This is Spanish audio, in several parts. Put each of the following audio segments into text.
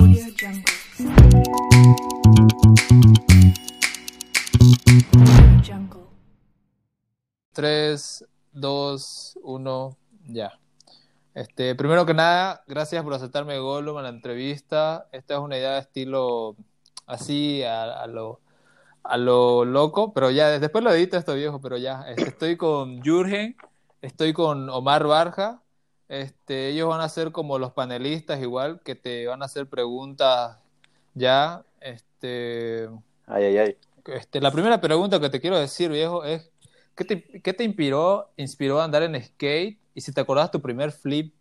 Audio Jungle. 3, 2, 1, ya. Este, primero que nada, gracias por aceptarme Gollum a la entrevista. Esta es una idea de estilo así a, a lo a lo loco, pero ya después lo edito esto viejo, pero ya este, estoy con Jurgen Estoy con Omar Barja. Este, ellos van a ser como los panelistas igual, que te van a hacer preguntas ya. Este, ay, ay, ay. Este, la primera pregunta que te quiero decir, viejo, es ¿qué te, qué te inspiró, inspiró a andar en skate? Y si te acordás tu primer flip.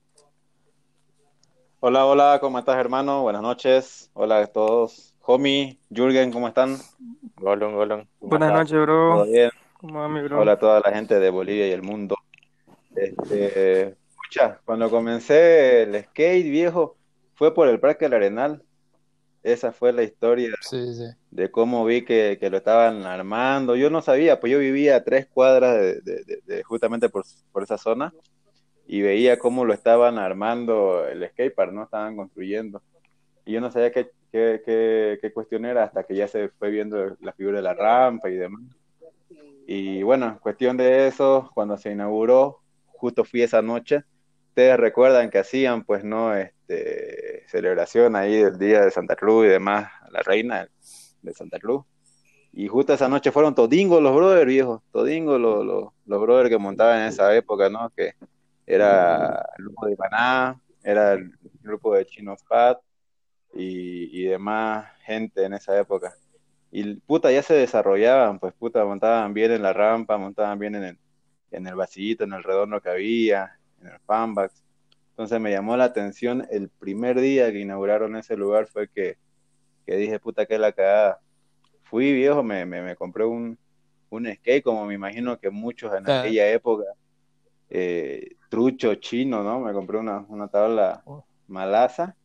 Hola, hola, ¿cómo estás, hermano? Buenas noches. Hola a todos. Homie, Jürgen, ¿cómo están? Golon, Golon. Buenas noches, bro. ¿Todo bien? ¿Cómo va, mi bro? Hola a toda la gente de Bolivia y el mundo. Este, cuando comencé el skate viejo, fue por el Parque del Arenal. Esa fue la historia de cómo vi que, lo estaban armando. Yo no sabía, pues yo vivía a tres cuadras de, justamente por, esa zona y veía cómo lo estaban armando el skatepark, ¿no? Estaban construyendo. Y yo no sabía qué, qué, qué cuestión era hasta que ya se fue viendo la figura de la rampa y demás. Y bueno, cuestión de eso, cuando se inauguró, justo fui esa noche. Ustedes recuerdan que hacían, pues, ¿no? Este, celebración ahí del Día de Santa Cruz y demás, la reina de Santa Cruz. Y justo esa noche fueron todingos los brothers, viejos, todingos los, los, brothers que montaban en esa época, ¿no? Que era el grupo de Paná, era el grupo de Chino Fat y, y demás gente en esa época. Y puta, ya se desarrollaban, pues puta, montaban bien en la rampa, montaban bien en el, en el vasito, en el redondo que había, en el fanbax. Entonces me llamó la atención el primer día que inauguraron ese lugar fue que, que dije, puta, que la cagada. Fui viejo, me, me, me compré un, un skate, como me imagino que muchos en aquella época, eh, trucho chino, ¿no? Me compré una, una tabla oh. malaza,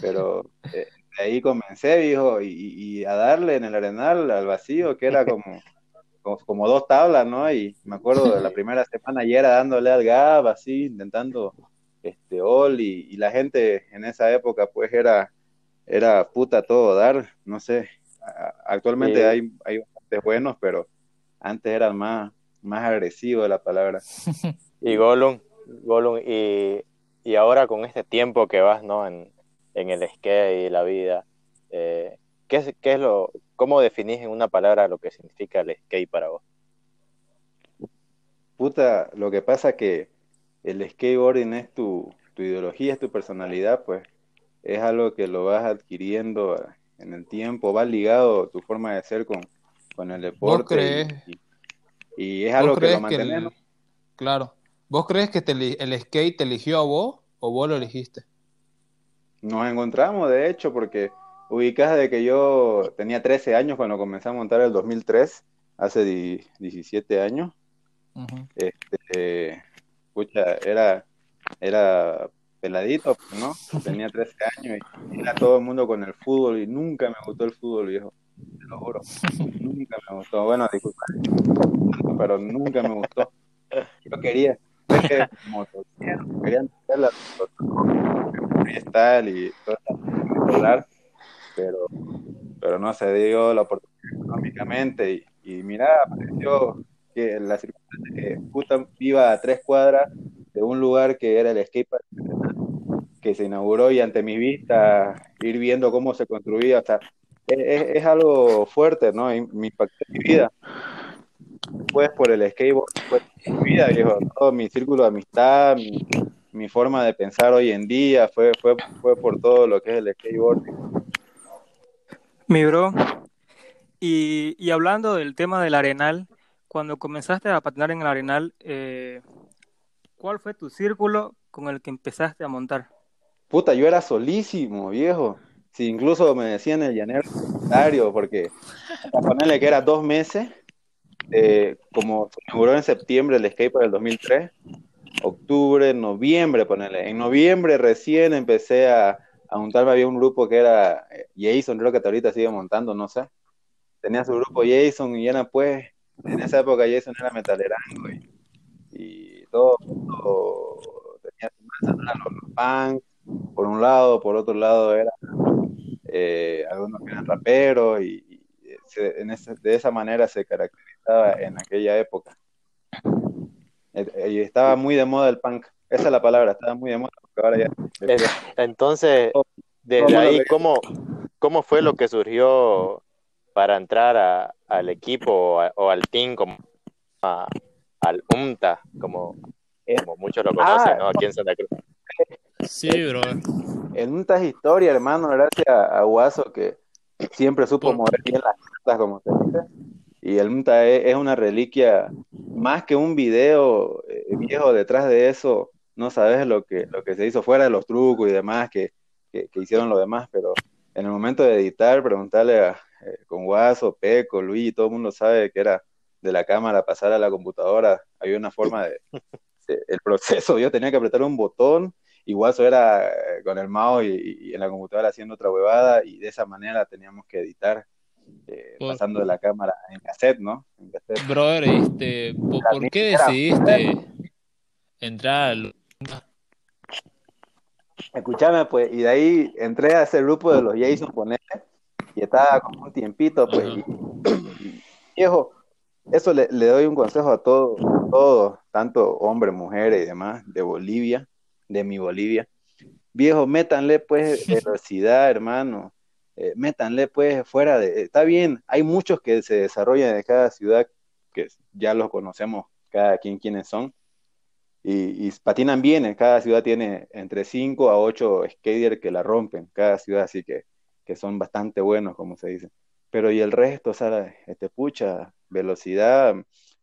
pero eh, de ahí comencé, viejo, y, y, a darle en el arenal al vacío, que era como como, dos tablas, ¿no? Y me acuerdo de la primera semana ya era dándole al GAB, así, intentando este all, y, la gente en esa época, pues era, era puta todo dar, no sé. Actualmente hay, hay bastantes buenos, pero antes eran más, más agresivos la palabra. y Gollum, Gollum, y, y ahora con este tiempo que vas, ¿no? En, en el skate y la vida, eh, ¿qué, ¿qué es lo, ¿Cómo definís en una palabra lo que significa el skate para vos? Puta, lo que pasa que el skateboarding es tu, ideología, es tu personalidad, pues es algo que lo vas adquiriendo en el tiempo, va ligado tu forma de ser con, con el deporte. Y, es algo que lo mantenemos. claro. ¿Vos crees que el skate te eligió a vos o vos lo elegiste? Nos encontramos, de hecho, porque ubicás de que yo tenía 13 años cuando comencé a montar el 2003, hace 17 años. este, era, era peladito, ¿no? Tenía 13 años y era todo el mundo con el fútbol y nunca me gustó el fútbol, viejo. Te lo juro. nunca me gustó. Bueno, disculpa. Pero nunca me gustó. Yo quería como quería hacer la freestyle y todo eso pero, pero no se dio la oportunidad económicamente. Y, mira, apareció que la circunstancia que justo iba a tres cuadras de un lugar que era el skatepark que se inauguró y ante mi vista ir viendo cómo se construía, o sea, es, algo fuerte, ¿no? Y me impactó mi vida. después por el skateboard fue mi vida, viejo. Todo mi círculo de amistad, mi, forma de pensar hoy en día fue, fue, fue por todo lo que es el skateboard. Mi bro, y, hablando del tema del arenal, cuando comenzaste a patinar en el arenal, eh, ¿cuál fue tu círculo con el que empezaste a montar? Puta, yo era solísimo, viejo. Sí, incluso me decían el llanero secundario, porque a ponerle que era dos meses, eh, como se inauguró en septiembre el skate para el 2003, octubre, noviembre, ponerle. En noviembre recién empecé a, a montarme, había un grupo que era eh, Jason, creo que ahorita sigue montando, no sé. Tenía su grupo Jason y era pues, en esa época Jason era metalerango y, y todo, todo tenía su masa, los punks, por un lado, por otro lado era eh, algunos que eran raperos y, de esa manera se caracterizaba en aquella época. Eh, y estaba muy de moda el punk, esa es la palabra, estaba muy de moda. Entonces, desde ahí, ¿cómo, ¿cómo fue lo que surgió para entrar al equipo o, al team como al UMTA, como, como muchos lo conocen, ¿no? Aquí en Santa Cruz. Sí, bro. En UMTA es historia, hermano, gracias a Guaso que siempre supo mover bien las cartas, como se dice. Y el UMTA es, una reliquia, más que un video eh, viejo detrás de eso, no sabes lo que, lo que se hizo fuera de los trucos y demás que, que, hicieron los demás, pero en el momento de editar, preguntarle a, eh, con Guaso, Peco, Luis, todo el mundo sabe que era de la cámara pasar a la computadora, había una forma de, el proceso, yo tenía que apretar un botón y Guaso era eh, con el mouse y, en la computadora haciendo otra huevada y de esa manera teníamos que editar eh, pasando de la cámara en cassette, ¿no? En cassette. Brother, este, ¿por, qué decidiste entrar al... Escuchame, pues, y de ahí entré a ese grupo de los Jason Ponele y estaba como un tiempito, pues, viejo, eso le, doy un consejo a todos, todos, tanto hombres, mujeres y demás, de Bolivia, de mi Bolivia. Viejo, métanle pues velocidad, hermano. Eh, métanle pues fuera de... Está bien, hay muchos que se desarrollan en cada ciudad, que ya los conocemos cada quien quiénes son, y, patinan bien, en cada ciudad tiene entre 5 a 8 skaters que la rompen, cada ciudad, así que, que son bastante buenos, como se dice. Pero y el resto, o sea, este, pucha, velocidad,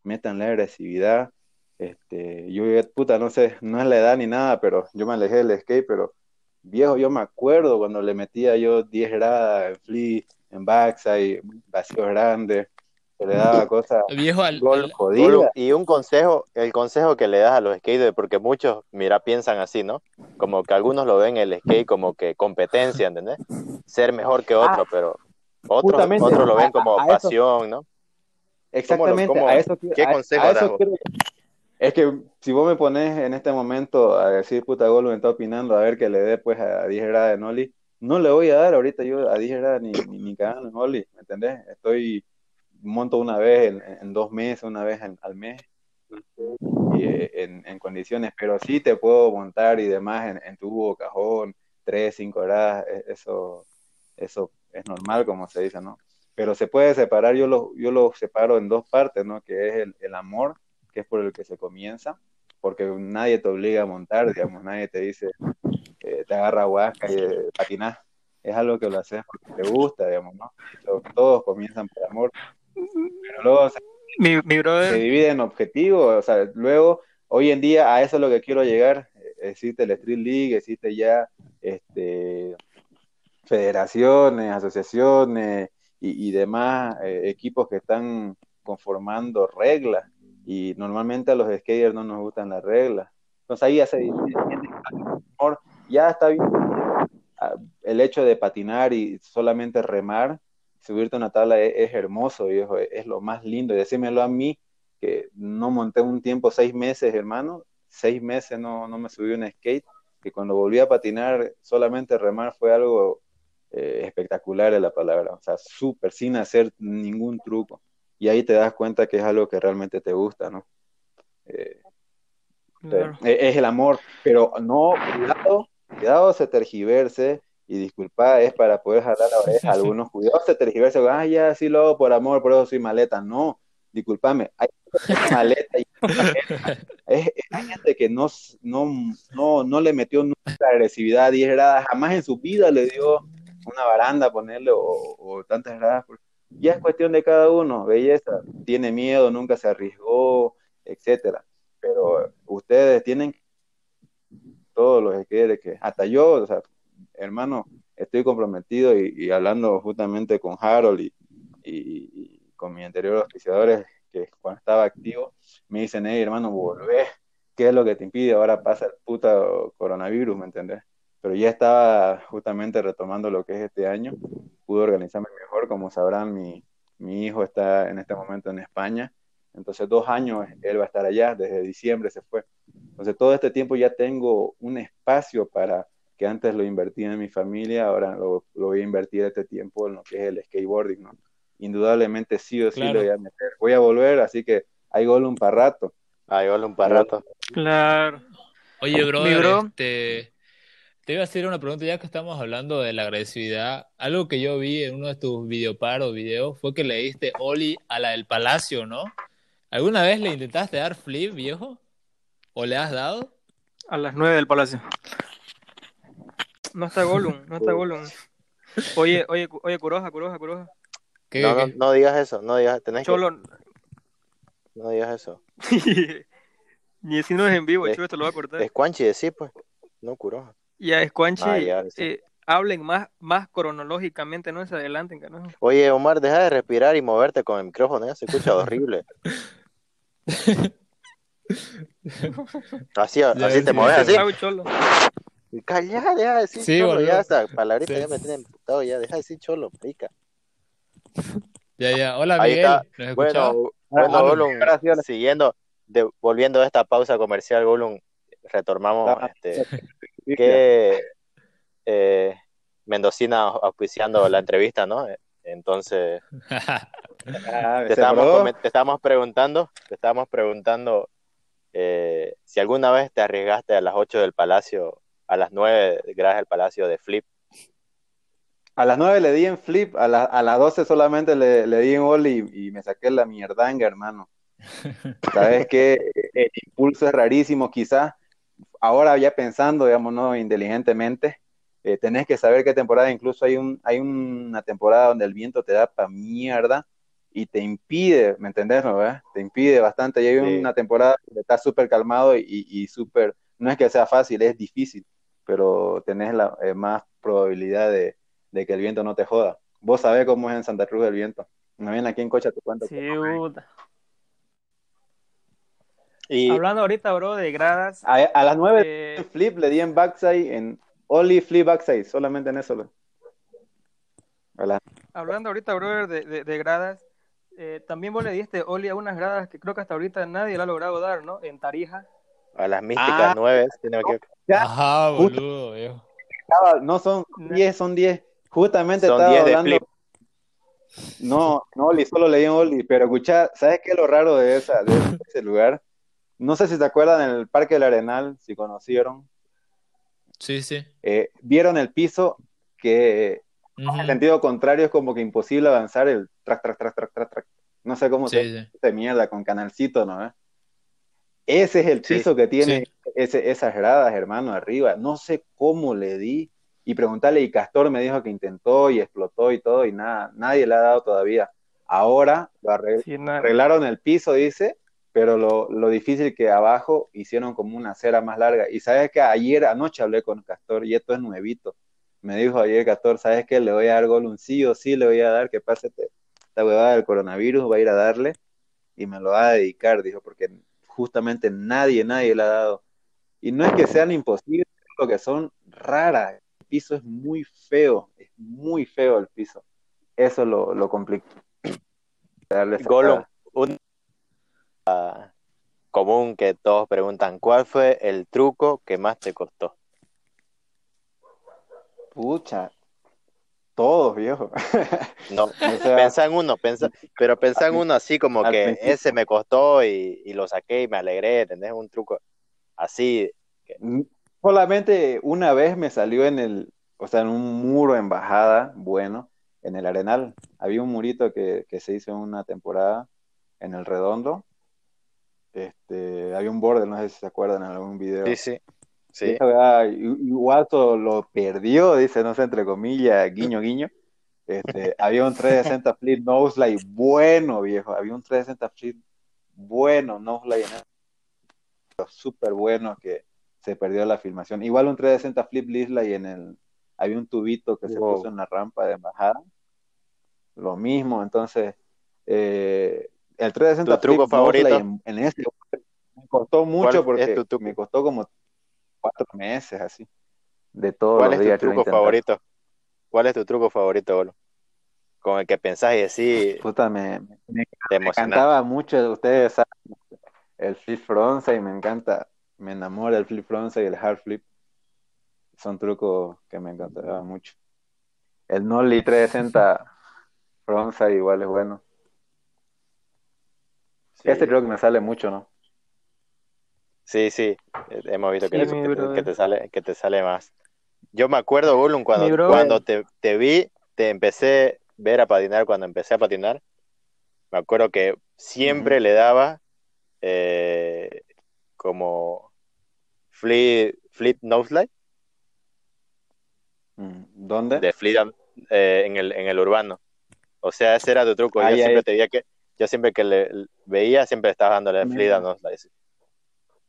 métanle agresividad, este, yo, puta, no sé, no es la edad ni nada, pero yo me alejé del skate, pero viejo, yo me acuerdo cuando le metía yo 10 gradas en flea, en backside, vacío grande, se le daba cosas. Viejo, al, y un consejo, el consejo que le das a los skaters, porque muchos, mira, piensan así, ¿no? Como que algunos lo ven el skate como que competencia, ¿entendés? Ser mejor que otro, ah, pero otros, otros lo ven como pasión, ¿no? Exactamente, a eso, ¿Qué consejo das? Es que si vos me pones en este momento a decir, puta, Golo me está opinando, a ver que le dé pues a 10 grados de Noli, no le voy a dar ahorita yo a 10 grados ni, ni, ni cagando en Noli, ¿me entendés? Estoy, monto una vez en, dos meses, una vez al mes, y, en, en, condiciones, pero sí te puedo montar y demás en, tubo, cajón, 3, 5 grados, e, eso, eso es normal, como se dice, ¿no? Pero se puede separar, yo lo, yo lo separo en dos partes, ¿no? Que es el, el amor que es por el que se comienza, porque nadie te obliga a montar, digamos, nadie te dice, eh, te agarra huasca y eh, patinar. Es algo que lo haces porque te gusta, digamos, ¿no? Todos comienzan por amor, pero luego se, mi, mi brother... se divide en objetivos, o sea, luego, hoy en día, a eso es lo que quiero llegar, existe el Street League, existe ya este, federaciones, asociaciones y, demás eh, equipos que están conformando reglas. Y normalmente a los skaters no nos gustan las reglas. Entonces ahí ya se ya está bien ah, el hecho de patinar y solamente remar, subirte a una tabla es, hermoso, viejo, es, lo más lindo. Y decímelo a mí, que no monté un tiempo, seis meses, hermano, seis meses no, no me subí un skate, que cuando volví a patinar, solamente remar fue algo eh, espectacular en la palabra, o sea, súper, sin hacer ningún truco y ahí te das cuenta que es algo que realmente te gusta, ¿no? Eh, eh, es el amor, pero no, cuidado, cuidado se tergiverse, y disculpa, es para poder jalar a algunos, cuidado se tergiverse, ah, ya, sí lo hago por amor, por eso soy maleta, no, discúlpame, hay maleta y hay gente que no, no, no, le metió nunca agresividad a 10 gradas, jamás en su vida le dio una baranda ponerle o, tantas gradas. Ya es cuestión de cada uno, belleza, tiene miedo, nunca se arriesgó, etcétera. Pero ustedes tienen todos los que que hasta yo, o sea, hermano, estoy comprometido y, hablando justamente con Harold y, con mis anteriores oficiadores, que cuando estaba activo, me dicen, hey, hermano, volvé, ¿qué es lo que te impide? Ahora pasa el puta coronavirus, ¿me entendés? Pero ya estaba justamente retomando lo que es este año, pude organizarme mejor, como sabrán, mi, mi hijo está en este momento en España, entonces dos años él va a estar allá, desde diciembre se fue. Entonces todo este tiempo ya tengo un espacio para que antes lo invertía en mi familia, ahora lo, voy a invertir este tiempo en lo que es el skateboarding, ¿no? Indudablemente sí o sí lo voy a meter. Voy a volver, así que hay gol un par rato. Hay gol un par rato. Claro. Oye, bro, Este, te iba a hacer una pregunta ya que estamos hablando de la agresividad. Algo que yo vi en uno de tus videoparos, videos, fue que le diste Oli a la del Palacio, ¿no? ¿Alguna vez le intentaste dar flip, viejo? ¿O le has dado? A las nueve del Palacio. No está Gollum, no está Gollum. Oye, oye, oye, Curoja, Curoja, Curoja. no, no, digas eso, no digas, tenés Cholo. No digas eso. Ni si no es en vivo, Cholo, esto lo va a cortar. Es Quanchi, sí, pues, no Curoja. Ya, es ah, eh, hablen más, más cronológicamente, no se adelanten, ¿no? Oye, Omar, deja de respirar y moverte con el micrófono, ya se escucha horrible. así, así te mueves, así. Calla, deja de decir sí, cholo, ya esa palabrita ya me tiene emputado, ya deja de decir cholo, pica. Ya, ya, hola Miguel, ¿nos bueno, bueno, ah, Golum, siguiendo, volviendo a esta pausa comercial, Golum, retomamos ah, este, que eh, Mendocina auspiciando la entrevista, ¿no? Entonces, ah, te, estábamos, preguntando, te estábamos preguntando eh, si alguna vez te arriesgaste a las 8 del Palacio a las 9 gracias al Palacio de Flip. A las 9 le di en Flip, a, a las 12 solamente le, di en Oli y, me saqué la mierdanga, hermano. Sabes que el impulso es rarísimo, quizás. Ahora ya pensando, digamos, no inteligentemente, eh, tenés que saber qué temporada, incluso hay, un, hay una temporada donde el viento te da pa' mierda y te impide, ¿me entendés? No, Te impide bastante. Y hay una temporada donde estás súper calmado y, y súper, no es que sea fácil, es difícil pero tenés la eh, más probabilidad de, que el viento no te joda. Vos sabés cómo es en Santa Cruz el viento. No viene aquí en Cocha te cuento. Sí, y Hablando ahorita, bro, de gradas. A, las 9 eh... flip le di en backside, en only flip backside, solamente en eso. Hablando ahorita, bro, de, de, gradas, eh, también vos le diste Oli a unas gradas que creo que hasta ahorita nadie lo ha logrado dar, ¿no? En Tarija. A las místicas ah, nueve, Ajá, boludo, No son 10, son 10. Justamente estaba hablando. No, no, Oli, solo leí en Oli, pero escucha, ¿sabes qué es lo raro de, esa, de ese lugar? No sé si se acuerdan en el Parque del Arenal, si conocieron. Sí, sí. Eh, vieron el piso que en sentido contrario es como que imposible avanzar el track, track, track, track, track, track. No sé cómo se, se mierda con canalcito, ¿no? Ese es el piso que tiene ese, esas gradas, hermano, arriba. No sé cómo le di. Y preguntarle, y Castor me dijo que intentó y explotó y todo, y nada, nadie le ha dado todavía. Ahora lo arreglaron el piso, dice, pero lo, lo, difícil que abajo hicieron como una acera más larga. Y sabes que ayer anoche hablé con Castor, y esto es nuevito. Me dijo ayer Castor, ¿sabes qué? Le voy a dar gol un sí o sí, le voy a dar que pase esta huevada del coronavirus, va a ir a darle y me lo va a dedicar, dijo, porque justamente nadie, nadie le ha dado. Y no es que sean imposibles, lo que son raras. El piso es muy feo, es muy feo el piso. Eso lo, lo complica. Golo, un común que todos preguntan, ¿cuál fue el truco que más te costó? Pucha, todos, viejo. No, pensá en uno, pero pensá en uno así como que ese me costó y, lo saqué y me alegré, ¿entendés? Un truco así. Solamente una vez me salió en el, o sea, en un muro en bajada, bueno, en el Arenal. Había un murito que, se hizo en una temporada en el redondo. Este, había un borde, no sé si se acuerdan en algún video. Sí, sí. Sí. igual lo perdió, dice, no sé, entre comillas, guiño, guiño. Este, había un 360 flip nose bueno, viejo. Había un 360 flip bueno, nose en súper bueno que se perdió la filmación. Igual un 360 flip y en el había un tubito que se puso en la rampa de bajada. Lo mismo, entonces eh, el 360 ¿Tu truco favorito? En, en, ese me costó mucho porque me costó como cuatro meses así. De todos ¿Cuál los es tu truco favorito? ¿Cuál es tu truco favorito, Bolo? Con el que pensás y decís. Puta, me, me, encantaba mucho, ustedes saben, el flip frontside, me encanta, me enamora el flip frontside y el hard flip. Son trucos que me encantaban mucho. El Nolly 360 frontside igual es bueno. Este creo que me sale mucho, ¿no? Sí, sí, hemos visto que, te, sale, que te sale más. Yo me acuerdo, Bulun, cuando, cuando te, te, vi, te empecé a ver a patinar, cuando empecé a patinar, me acuerdo que siempre le daba eh, como flip, flip no slide. Mm, ¿Dónde? De flip eh, en, el, en el urbano. O sea, ese era tu truco. yo siempre te veía que, yo siempre que le veía, siempre estabas dándole flip no slide.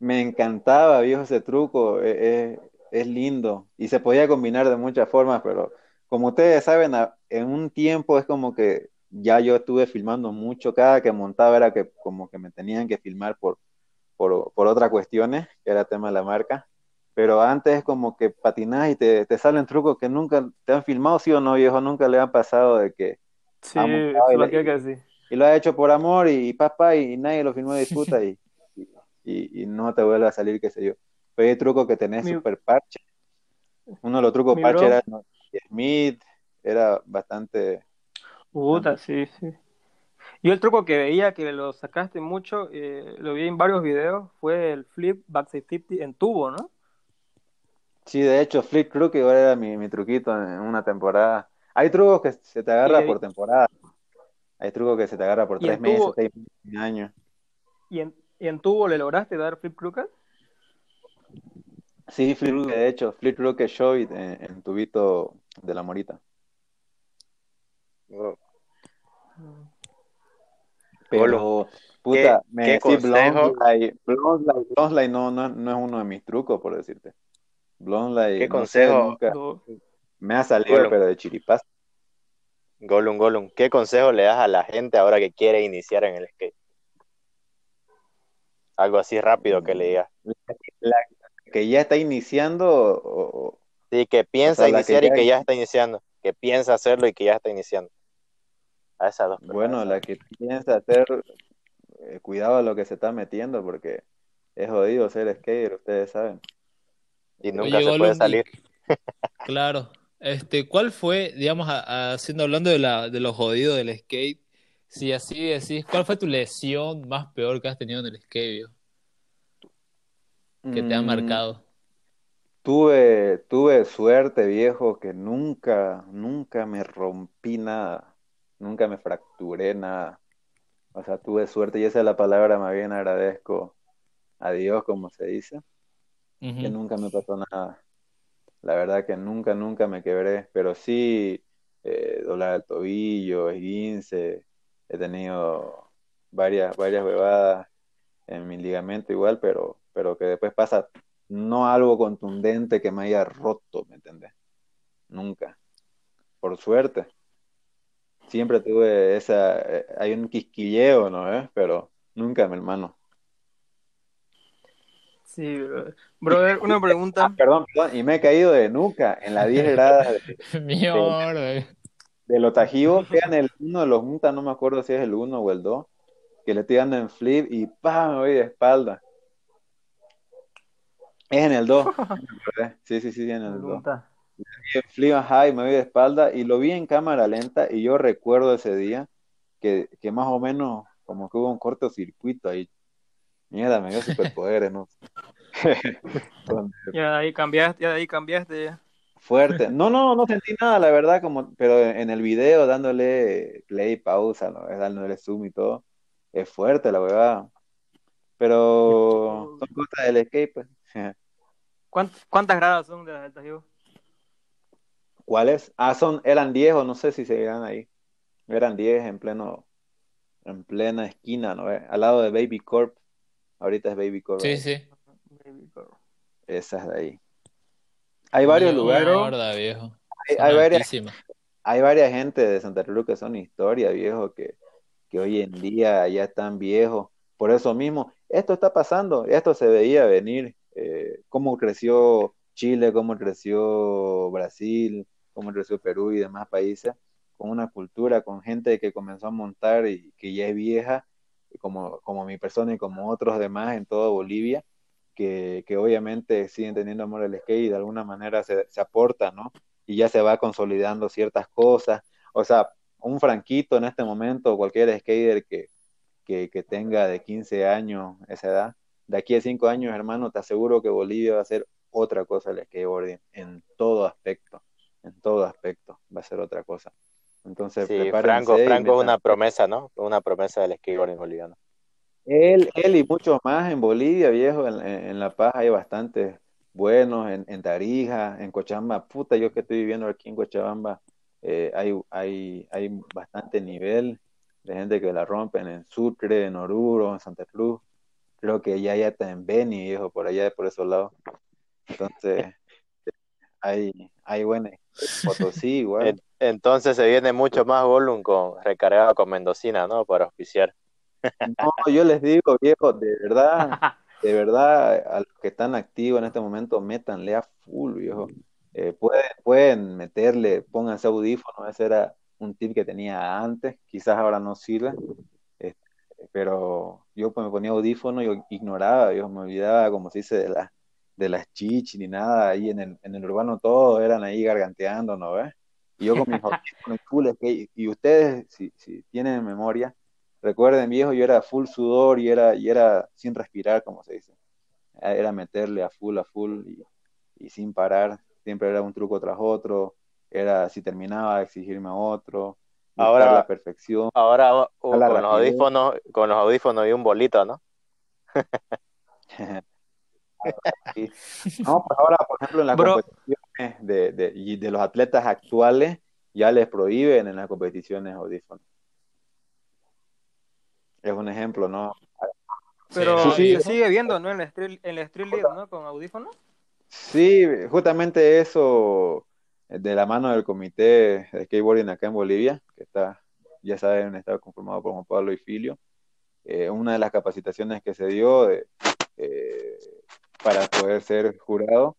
Me encantaba, viejo, ese truco. E, e, es, lindo. Y se podía combinar de muchas formas, pero como ustedes saben, en un tiempo es como que ya yo estuve filmando mucho. Cada que montaba era que como que me tenían que filmar por, por, por otras cuestiones, que era tema de la marca. Pero antes es como que patinás y te, te salen trucos que nunca te han filmado, sí o no, viejo, nunca le han pasado de que... Sí, lo que, que sí. Y lo ha hecho por amor y, papá y nadie lo filmó y disfruta y y, no te vuelve a salir, qué sé yo. Pero hay truco que tenés super parche. Uno de los trucos parche era Smith, era bastante... Puta, sí, sí. Yo el truco que veía, que lo sacaste mucho, eh, lo vi en varios videos, fue el flip backside 50 en tubo, ¿no? Sí, de hecho, flip creo que era mi, mi truquito en una temporada. Hay trucos que se te agarra por temporada. Hay trucos que se te agarra por tres meses, seis años. Y en, ¿Y en tubo le lograste dar flip crooked? Sí, flip crooked, de hecho, flip crooked show en, en, tubito de la morita. Pero, puta, me decís blonde blonde no, no, no es uno de mis trucos, por decirte. Blonde ¿Qué consejo? Me ha salido, pero de chiripaz. Golum, Golum, ¿qué consejo le das a la gente ahora que quiere iniciar en el skate? Algo así rápido que le diga. que ya está iniciando o, Sí, que piensa iniciar y que ya está iniciando. Que piensa hacerlo y que ya está iniciando. A esas dos Bueno, la que piensa hacer, eh, cuidado a lo que se está metiendo porque es jodido ser skater, ustedes saben. Y nunca se puede salir. claro. Este, ¿cuál fue, digamos, haciendo hablando de la, de lo jodido del skate? Si así decís, ¿cuál fue tu lesión más peor que has tenido en el skate, Que te ha mm, marcado. Tuve, tuve suerte, viejo, que nunca, nunca me rompí nada. Nunca me fracturé nada. O sea, tuve suerte y esa es la palabra más bien agradezco a Dios, como se dice, que nunca me pasó nada. La verdad que nunca, nunca me quebré, pero sí eh, doblar el tobillo, esguince, he tenido varias, varias bebadas en mi ligamento igual, pero, pero que después pasa no algo contundente que me haya roto, ¿me entiendes? Nunca. Por suerte. Siempre tuve esa, eh, hay un quisquilleo, ¿no? ¿Eh? Pero nunca, mi hermano. Sí, brother, una pregunta. Ah, perdón, perdón, y me he caído de nuca en la 10 gradas. De, de los tajivos, quedan el uno de los juntas, no me acuerdo si es el uno o el dos, que le estoy dando en flip y ¡pam! me voy de espalda. Es en el 2. sí, sí, sí, en el 2. Flip high, me voy de espalda y lo vi en cámara lenta y yo recuerdo ese día que, que más o menos como que hubo un cortocircuito ahí. Mierda, me dio superpoderes, ¿no? ya de ahí cambiaste, ya de ahí cambiaste ya. Fuerte. No, no, no sentí nada, la verdad, como, pero en el video dándole play, pausa, ¿no? dándole zoom y todo, es fuerte la huevada. Pero son cosas del skate, pues. ¿Cuántas gradas son de las altas, ¿Cuáles? Ah, son, eran 10 o no sé si seguirán ahí. Eran 10 en pleno, en plena esquina, ¿no? Al lado de Baby Corp. Ahorita es Baby Corp. Sí, sí. Esa es de ahí. Hay varios lugares. viejo. Hay, varias, hay varias gente de Santa Cruz que son historia, viejo, que, que hoy en día ya están viejos. Por eso mismo, esto está pasando, esto se veía venir. Eh, cómo creció Chile, cómo creció Brasil, cómo creció Perú y demás países, con una cultura, con gente que comenzó a montar y que ya es vieja, como, como mi persona y como otros demás en toda Bolivia, que, que obviamente siguen teniendo amor al skate y de alguna manera se, se aporta, ¿no? Y ya se va consolidando ciertas cosas. O sea, un franquito en este momento, cualquier skater que, que, que tenga de 15 años esa edad, de aquí a 5 años, hermano, te aseguro que Bolivia va a ser otra cosa el skateboarding en todo aspecto en todo aspecto, va a ser otra cosa. Entonces, sí, Franco, Franco es una promesa, ¿no? Una promesa del skateboarding boliviano. Él, él y muchos más en Bolivia, viejo, en, La Paz hay bastantes buenos, en, en, Tarija, en Cochabamba, puta, yo que estoy viviendo aquí en Cochabamba, eh, hay, hay, hay bastante nivel de gente que la rompen en Sucre, en Oruro, en Santa Cruz, creo que ya ya está en Beni, viejo, por allá, por esos lados. Entonces, hay, hay buena Potosí, igual. Entonces se viene mucho más volumen con recargado con Mendocina, ¿no? Para auspiciar. No, yo les digo, viejo, de verdad, de verdad, a los que están activos en este momento, métanle a full, viejo. Eh, pueden, pueden meterle, pónganse audífonos, ese era un tip que tenía antes, quizás ahora no sirve, este, pero yo pues, me ponía audífono y ignoraba, yo me olvidaba, como se dice, de la, de las chichis ni nada, ahí en el, en el urbano todos eran ahí garganteando, ¿no ves? Y yo con mis full y ustedes, si, si tienen memoria, recuerden viejo, yo era full sudor y era, y era sin respirar, como se dice. Era meterle a full, a full y, y sin parar, siempre era un truco tras otro, era si terminaba exigirme a otro, ahora la perfección. Ahora con los audífonos, con los audífonos y un bolito, ¿no? No, pues ahora, por ejemplo, en las competiciones de, de, de, los atletas actuales, ya les prohíben en las competiciones audífonos. Es un ejemplo, ¿no? Pero sí, se sigue viendo, ¿no? En la Street, en street League, ¿no? Con audífonos. Sí, justamente eso de la mano del comité de skateboarding acá en Bolivia, que está, ya saben, está conformado por Juan Pablo y Filio. Eh, una de las capacitaciones que se dio de, eh, para poder ser jurado,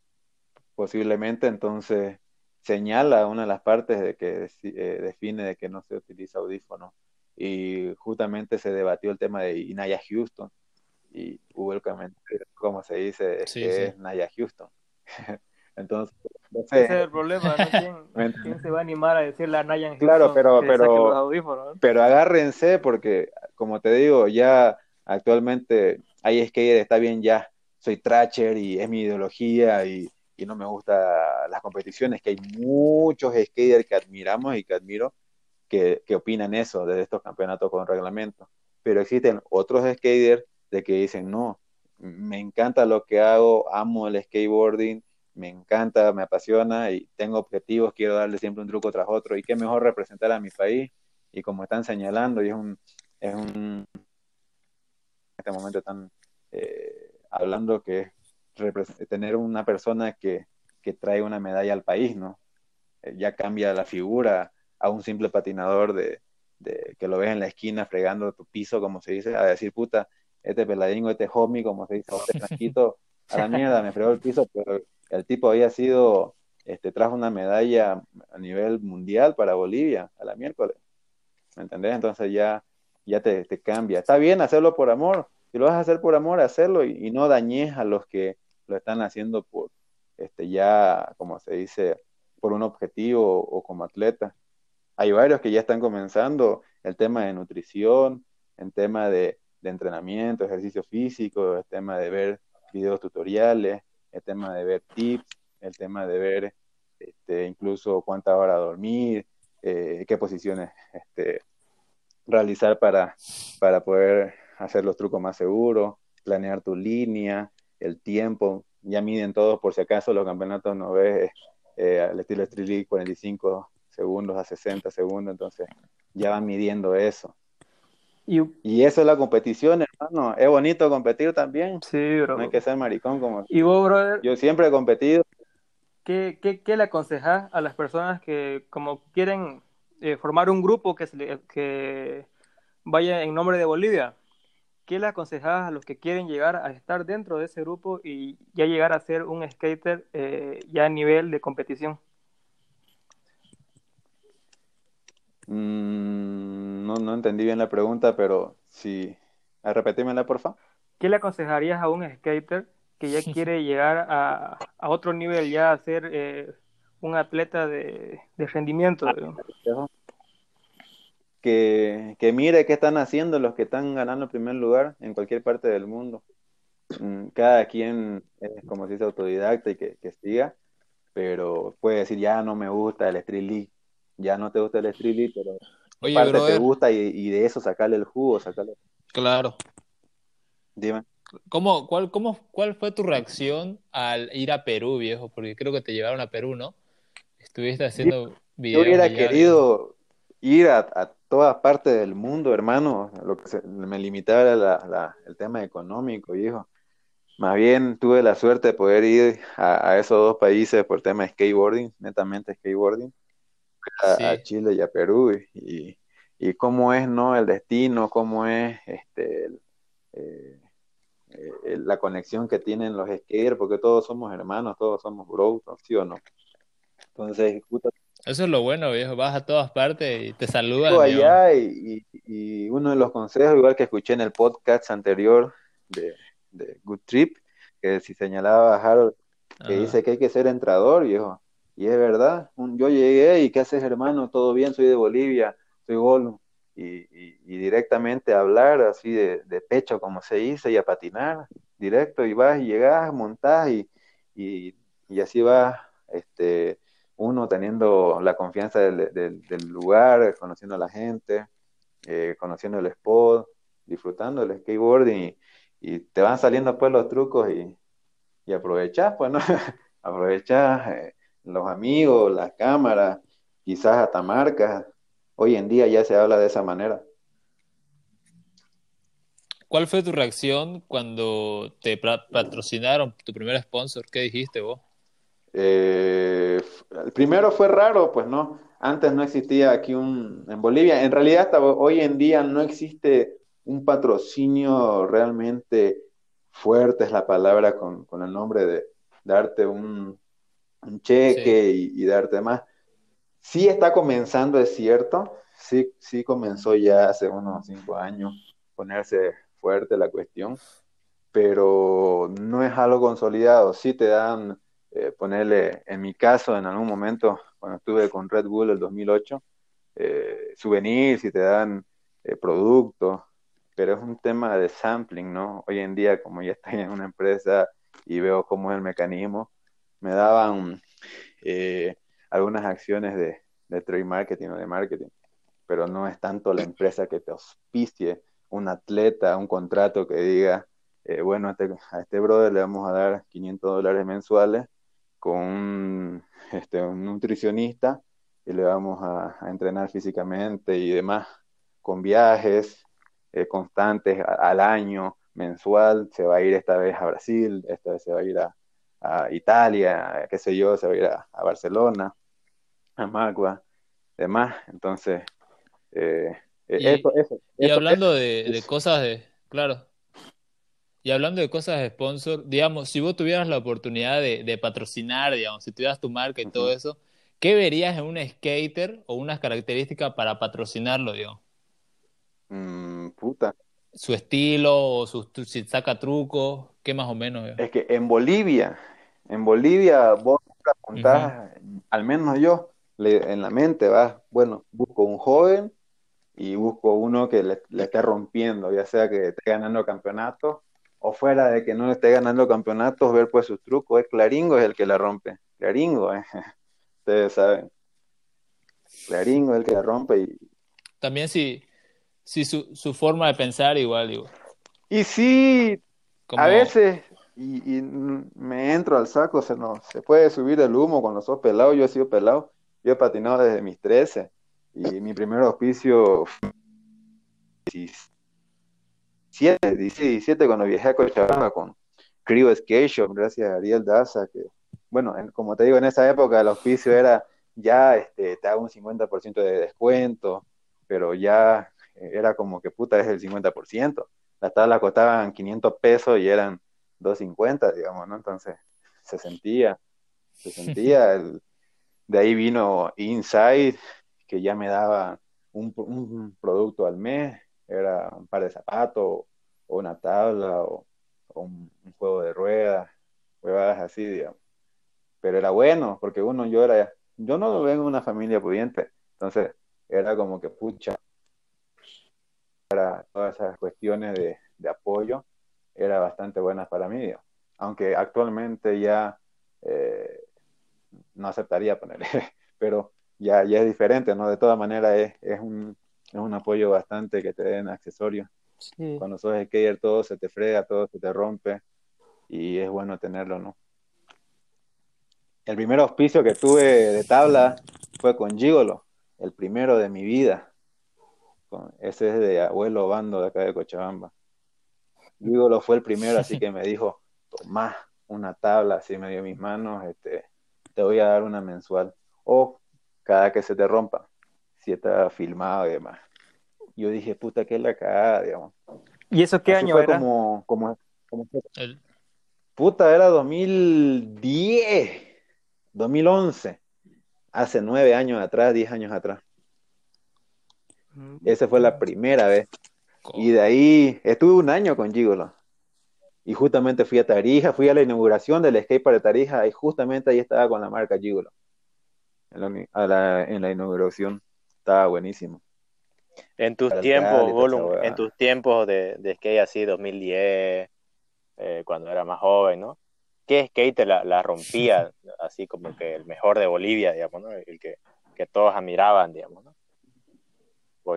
posiblemente entonces señala una de las partes de que eh, define de que no se utiliza audífono y justamente se debatió el tema de Inaya Houston. Y hubo el comentario, como se dice, que es Naya Houston. entonces, ese es el problema, ¿Quién, se va a animar a decirle a Naya Houston Claro, pero, pero, pero agárrense porque, como te digo, ya actualmente hay que está bien ya soy Tracher y es mi ideología y, no me gustan las competiciones, que hay muchos skaters que admiramos y que admiro que, opinan eso de estos campeonatos con reglamento. Pero existen otros skaters de que dicen, no, me encanta lo que hago, amo el skateboarding, me encanta, me apasiona y tengo objetivos, quiero darle siempre un truco tras otro y qué mejor representar a mi país y como están señalando y es un, es un en este momento tan eh, hablando que es tener una persona que, que, trae una medalla al país, ¿no? Eh, ya cambia la figura a un simple patinador de, que lo ves en la esquina fregando tu piso, como se dice, a decir, puta, este peladingo, este homie, como se dice, este tranquito, a la mierda, me fregó el piso, pero el tipo había sido, este, trajo una medalla a nivel mundial para Bolivia, a la miércoles, ¿me entendés? Entonces ya, ya te, te cambia. Está bien hacerlo por amor, si lo vas a hacer por amor, hacerlo y, no dañes a los que lo están haciendo por, este, ya, como se dice, por un objetivo o, como atleta. Hay varios que ya están comenzando el tema de nutrición, el tema de, entrenamiento, ejercicio físico, el tema de ver videos tutoriales, el tema de ver tips, el tema de ver este, incluso cuánta hora dormir, eh, qué posiciones este, realizar para, para poder hacer los trucos más seguros, planear tu línea, el tiempo, ya miden todos por si acaso los campeonatos no ves eh, al estilo Street League 45 segundos a 60 segundos, entonces ya van midiendo eso. Y, eso es la competición, hermano. Es bonito competir también. Sí, bro. No hay que ser maricón como... ¿Y vos, brother? Yo siempre he competido. ¿Qué, qué, qué le aconsejas a las personas que como quieren eh, formar un grupo que, que vaya en nombre de Bolivia? ¿Qué le aconsejas a los que quieren llegar a estar dentro de ese grupo y ya llegar a ser un skater eh, ya a nivel de competición? Mm, no, no entendí bien la pregunta, pero sí. A repetímela, por favor. ¿Qué le aconsejarías a un skater que ya quiere llegar a, a otro nivel, ya a ser eh, un atleta de, de rendimiento? Que, que, mire qué están haciendo los que están ganando el primer lugar en cualquier parte del mundo. Mm, cada quien es como si es autodidacta y que, que siga, pero puede decir, ya no me gusta el Street League, ya no te gusta el Street pero Oye, parte te gusta y, de eso sacarle el jugo, sacarle. Claro. Dime. ¿Cómo, cuál, cómo, ¿Cuál fue tu reacción al ir a Perú, viejo? Porque creo que te llevaron a Perú, ¿no? Estuviste haciendo videos. Yo hubiera querido ir a, a, todas partes del mundo, hermano. Lo que me limitaba era el tema económico, viejo. Más bien tuve la suerte de poder ir a, a esos dos países por tema de skateboarding, netamente skateboarding a, Chile y a Perú y, y, cómo es no el destino, cómo es este eh, eh, la conexión que tienen los skaters, porque todos somos hermanos, todos somos bros, ¿sí o no? Entonces, eso es lo bueno, viejo. Vas a todas partes y te saludan. allá y, y, uno de los consejos, igual que escuché en el podcast anterior de, de Good Trip, que si señalaba a Harold, que dice que hay que ser entrador, viejo. Y es verdad, yo llegué y ¿qué haces hermano? ¿Todo bien? Soy de Bolivia, soy Golo. Y, y, directamente a hablar así de, pecho, como se dice, y a patinar directo, y vas y llegas, montás y, y, así va este, uno teniendo la confianza del, del, lugar, conociendo a la gente, eh, conociendo el spot, disfrutando el skateboarding y, te van saliendo pues los trucos y, y aprovechás, pues, ¿no? aprovechás. Eh, los amigos, las cámaras, quizás hasta marcas. Hoy en día ya se habla de esa manera. ¿Cuál fue tu reacción cuando te patrocinaron tu primer sponsor? ¿Qué dijiste vos? Eh, el primero fue raro, pues no. Antes no existía aquí un en Bolivia. En realidad hasta hoy en día no existe un patrocinio realmente fuerte, es la palabra con, con el nombre de darte un, un cheque y, darte más. Sí está comenzando, es cierto, sí, sí comenzó ya hace unos cinco años ponerse fuerte la cuestión, pero no es algo consolidado. Sí te dan, eh, ponerle, en mi caso, en algún momento, cuando estuve con Red Bull el 2008, eh, souvenirs y te dan eh, productos, pero es un tema de sampling, ¿no? Hoy en día, como ya estoy en una empresa y veo cómo es el mecanismo, me daban eh, algunas acciones de, de trade marketing o de marketing, pero no es tanto la empresa que te auspicie un atleta, un contrato que diga, eh, bueno, a este, a este brother le vamos a dar 500 dólares mensuales con un, este, un nutricionista y le vamos a, entrenar físicamente y demás, con viajes eh, constantes al año, mensual, se va a ir esta vez a Brasil, esta vez se va a ir a, a Italia, qué sé yo, se va a ir a, Barcelona, a Magua, demás. Entonces, eh, eh, y, eso, eso, y hablando de, cosas de, claro, y hablando de cosas de sponsor, digamos, si vos tuvieras la oportunidad de, patrocinar, digamos, si tuvieras tu marca y todo eso, ¿qué verías en un skater o unas características para patrocinarlo, digamos? Mm, puta. Su estilo, o su, si saca trucos, ¿qué más o menos? Es que en Bolivia, en Bolivia vos apuntás, al menos yo, en la mente vas, bueno, busco un joven y busco uno que le, esté rompiendo, ya sea que esté ganando campeonatos o fuera de que no esté ganando campeonatos, ver pues sus trucos. Es Claringo es el que la rompe. Claringo, eh. ustedes saben. Claringo es el que la rompe y... También si, sí, su, su forma de pensar igual, igual. Y sí, a veces, y, me entro al saco, se, no, se puede subir el humo cuando sos pelado, yo he sido pelado, yo he patinado desde mis 13, y mi primer auspicio 17, 17 cuando viajé a Cochabamba con Crew Skate Shop, gracias a Ariel Daza, que, bueno, como te digo, en esa época el auspicio era ya este, te hago un 50% de descuento, pero ya era como que puta es el 50%. Las tablas costaban 500 pesos y eran 250, digamos, ¿no? Entonces se sentía, se sentía. de ahí vino Inside, que ya me daba un, producto al mes, era un par de zapatos, o una tabla, o, un, juego de ruedas, huevadas así, digamos. Pero era bueno, porque uno, yo era, yo no vengo de una familia pudiente, entonces era como que pucha, para todas esas cuestiones de, apoyo, era bastante buena para mí, aunque actualmente ya eh, no aceptaría ponerle, pero ya, ya es diferente, ¿no? De todas maneras es, es, un, es un apoyo bastante que te den accesorios. Cuando sos skater todo se te frega, todo se te rompe y es bueno tenerlo, ¿no? El primer auspicio que tuve de tabla fue con Gigolo, el primero de mi vida. Ese es de abuelo Bando de acá de Cochabamba. Gigolo fue el primero, así que me dijo, toma una tabla, así me dio mis manos, este, te voy a dar una mensual. O cada que se te rompa, si está filmado y demás. Yo dije, puta, que es la cagada, digamos. ¿Y eso qué año era? Como, como, como... Puta, era 2010, 2011, hace nueve años atrás, diez años atrás. Esa fue la primera vez. Y de ahí estuve un año con Gigolo. Y justamente fui a Tarija, fui a la inauguración del skatepark de Tarija y justamente ahí estaba con la marca Gigolo. En la, en la inauguración. Estaba buenísimo. En tus tiempos, en tus tiempos de, de skate así, 2010, eh, cuando era más joven, ¿no? ¿Qué skater la, la rompía así como que el mejor de Bolivia, digamos, ¿no? El que, que todos admiraban, digamos, ¿no?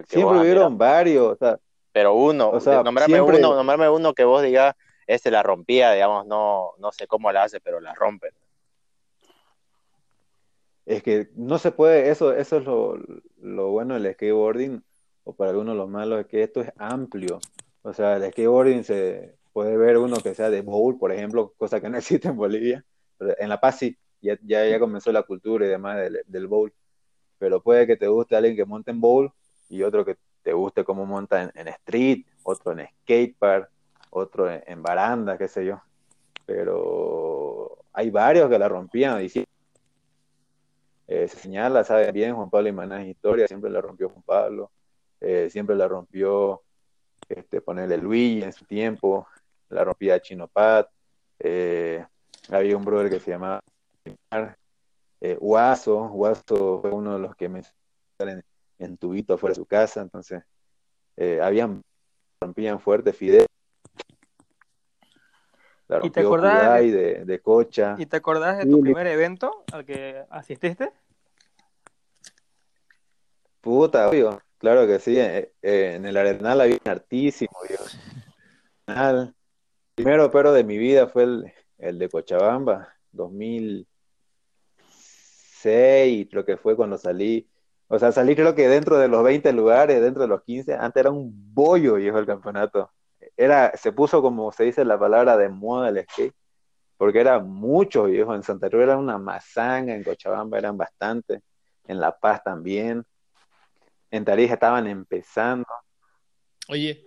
Siempre hubieron varios, o sea, pero uno, o sea, nombrame uno, nombrame uno que vos digas, este la rompía, digamos, no, no sé cómo la hace, pero la rompe. Es que no se puede, eso, eso es lo, lo bueno del skateboarding, o para algunos lo malo, es que esto es amplio. O sea, el skateboarding se puede ver uno que sea de bowl, por ejemplo, cosa que no existe en Bolivia. Pero en La Paz sí, ya, ya, comenzó la cultura y demás del, del bowl. Pero puede que te guste alguien que monte en bowl y otro que te guste cómo monta en, street, otro en skatepark, otro en, baranda, qué sé yo. Pero hay varios que la rompían y eh, se señala, sabe bien, Juan Pablo Imanás Historia, siempre la rompió Juan Pablo, eh, siempre la rompió este, ponerle Luigi en su tiempo, la rompía Chino Pat, eh, había un brother que se llamaba eh, Guaso, Guaso fue uno de los que me en, en tubito fuera de su casa, entonces eh, habían rompían fuerte Fidel. ¿Y te acordás de, de, Cocha. ¿Y te acordás de tu primer evento al que asististe? Puta, obvio, claro que sí. Eh, eh, en el Arenal había un artísimo, El primero pero de mi vida fue el, el de Cochabamba, 2006, creo que fue cuando salí o sea, salí creo que dentro de los 20 lugares, dentro de los 15, antes era un bollo, viejo, el campeonato. Era, se puso como se dice la palabra de moda el skate, porque era mucho, viejo. En Santa Cruz era una mazanga, en Cochabamba eran bastante, en La Paz también, en Tarija estaban empezando. Oye,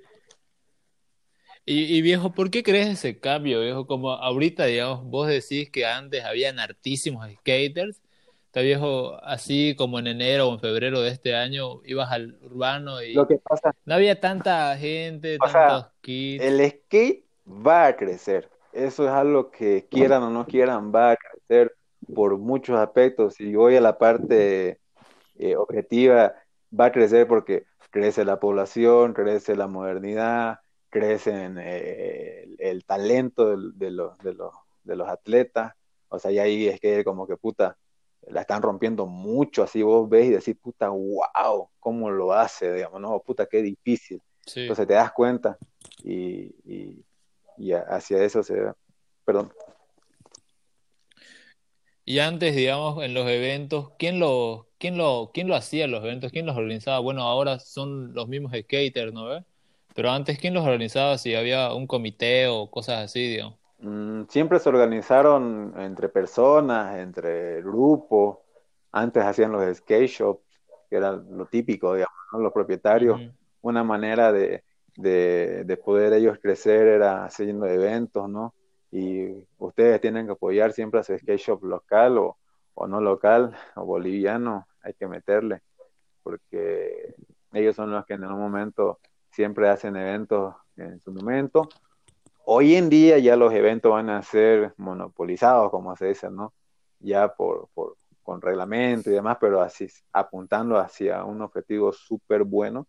y, y, viejo, ¿por qué crees ese cambio, viejo? Como ahorita, digamos, vos decís que antes habían hartísimos skaters Está viejo, así como en enero o en febrero de este año, ibas al urbano y Lo que pasa, no había tanta gente, tantos kits. El skate va a crecer. Eso es algo que quieran o no quieran, va a crecer por muchos aspectos. Y voy a la parte eh, objetiva, va a crecer porque crece la población, crece la modernidad, crece eh, el, talento de, los, de, los, de los atletas. O sea, y ahí es que como que puta, la están rompiendo mucho, así vos ves y decís, puta, wow, cómo lo hace, digamos, no, puta, qué difícil. Entonces te das cuenta y, y, y hacia eso se... Perdón. Y antes, digamos, en los eventos, ¿quién lo, quién lo, quién lo hacía en los eventos? ¿Quién los organizaba? Bueno, ahora son los mismos skaters, ¿no ves? Pero antes, ¿quién los organizaba? Si había un comité o cosas así, digamos. Mm, siempre se organizaron entre personas, entre grupos. Antes hacían los skate shops, que era lo típico, digamos, los propietarios. Una manera de, de, de, poder ellos crecer era haciendo eventos, ¿no? Y ustedes tienen que apoyar siempre a ese skate shop local o, o no local o boliviano, hay que meterle, porque ellos son los que en un momento siempre hacen eventos en su momento Hoy en día ya los eventos van a ser monopolizados, como se dice, ¿no? Ya por, por con reglamento y demás, pero así apuntando hacia un objetivo súper bueno.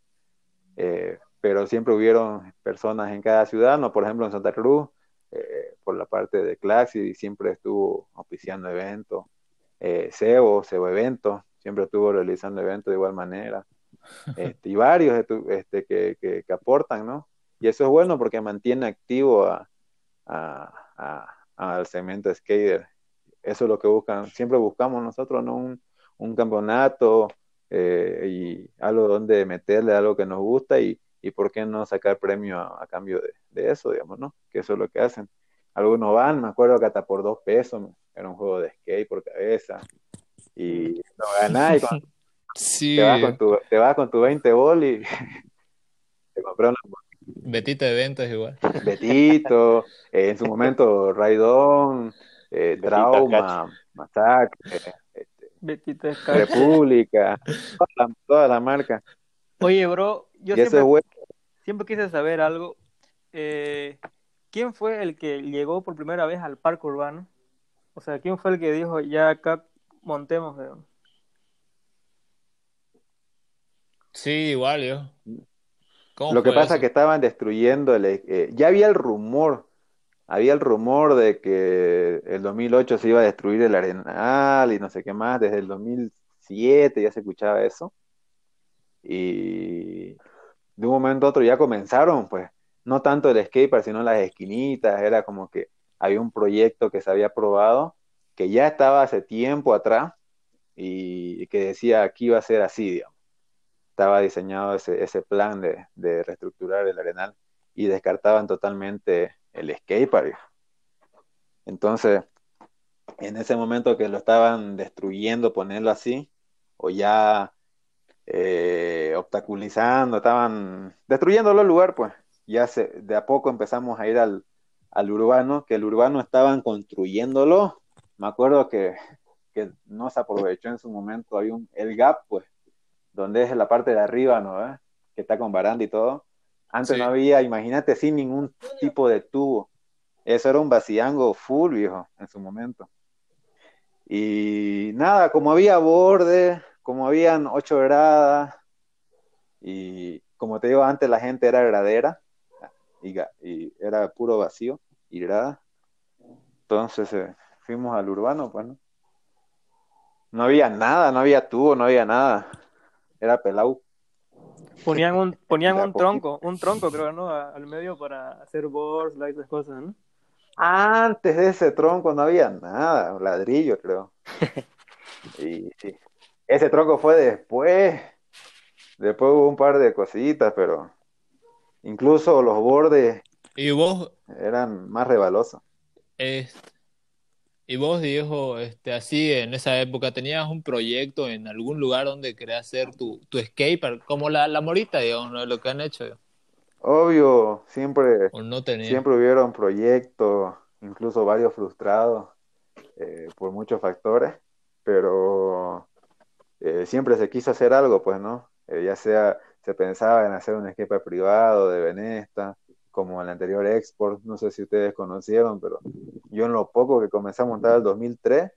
Eh, pero siempre hubieron personas en cada ciudad, ¿no? Por ejemplo, en Santa Cruz, eh, por la parte de Claxi, siempre estuvo oficiando eventos. Eh, SEO Eventos, siempre estuvo realizando eventos de igual manera. Este, y varios este, que, que, que, aportan, ¿no? Y eso es bueno porque mantiene activo a, al segmento skater. Eso es lo que buscan, siempre buscamos nosotros, ¿no? Un, un campeonato eh, y algo donde meterle algo que nos gusta y, y por qué no sacar premio a, cambio de, de, eso, digamos, ¿no? Que eso es lo que hacen. Algunos van, me acuerdo que hasta por dos pesos, era un juego de skate por cabeza y no ganas y te, vas con tu, te vas con tu 20 bol y te compras una Betito de eventos igual. Betito, eh, en su momento Raidón, eh, Trauma, Masacre, este, República, toda la, marca. Oye, bro, yo siempre, quise saber algo. Eh, ¿Quién fue el que llegó por primera vez al parque urbano? O sea, ¿quién fue el que dijo, ya acá montemos? Sí, igual yo. Lo que pasa es que estaban destruyendo, el, eh, ya había el rumor, había el rumor de que el 2008 se iba a destruir el Arenal y no sé qué más, desde el 2007 ya se escuchaba eso. Y de un momento a otro ya comenzaron, pues, no tanto el skatepark, sino las esquinitas, era como que había un proyecto que se había aprobado, que ya estaba hace tiempo atrás y que decía aquí iba a ser así, digamos estaba diseñado ese, ese plan de, de, reestructurar el arenal y descartaban totalmente el skatepark. Entonces, en ese momento que lo estaban destruyendo, ponerlo así, o ya eh, obstaculizando, estaban destruyéndolo el lugar, pues ya se, de a poco empezamos a ir al, al urbano, que el urbano estaban construyéndolo. Me acuerdo que, que no se aprovechó en su momento, había un, el gap, pues donde es la parte de arriba, ¿no? Que está con baranda y todo. Antes no había, imagínate, sin ningún tipo de tubo. Eso era un vaciango full, viejo, en su momento. Y nada, como había borde, como habían ocho gradas, y como te digo, antes la gente era gradera, y, era puro vacío y grada. Entonces eh, fuimos al urbano, pues, ¿no? No había nada, no había tubo, no había nada era pelau. Ponían un, ponían un tronco, un tronco creo, ¿no? Al medio para hacer boards, esas cosas, ¿no? Antes de ese tronco no había nada, ladrillo creo. y sí. Ese tronco fue después. Después hubo un par de cositas, pero incluso los bordes ¿Y vos? eran más rebalosos. Este, y vos, Diego, este, así en esa época, ¿tenías un proyecto en algún lugar donde querías hacer tu, tu escape, como la, la morita, digamos, lo que han hecho? Obvio, siempre, siempre hubieron proyectos, incluso varios frustrados eh, por muchos factores, pero eh, siempre se quiso hacer algo, pues, ¿no? Eh, ya sea, se pensaba en hacer un escape privado de Venesta, como el anterior Export, no sé si ustedes conocieron, pero yo en lo poco que comencé a montar el 2003,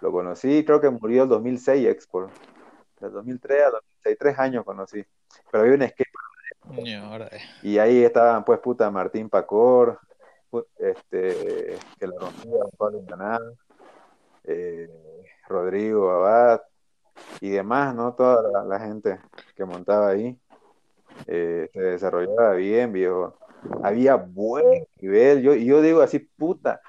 lo conocí, creo que murió el 2006 Export. Del 2003 a 2006, tres años conocí. Pero había un esquema. Y ahí estaban, pues, puta, Martín Pacor, este, que la rompía, Pablo eh, Rodrigo Abad y demás, ¿no? Toda la, gente que montaba ahí eh, se desarrollaba bien, viejo. Había buen nivel. Yo, yo digo así, puta.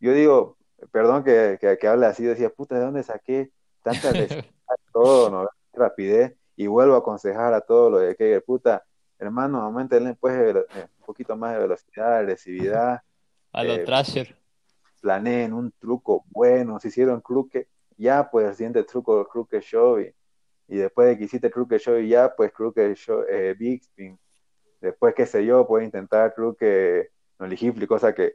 Yo digo, perdón que, que, hable así, decía, puta, ¿de dónde saqué tanta todo, no? rapidez? Y vuelvo a aconsejar a todos los de que, puta, hermano, aumenten pues eh, un poquito más de velocidad, agresividad. A los eh, Trasher. Planeen un truco bueno, si hicieron truque, ya pues el siguiente truco, truque show y, después de que hiciste truque show ya pues truque show, eh, big spin. Después, qué sé yo, puedes intentar truque no elegible, cosa que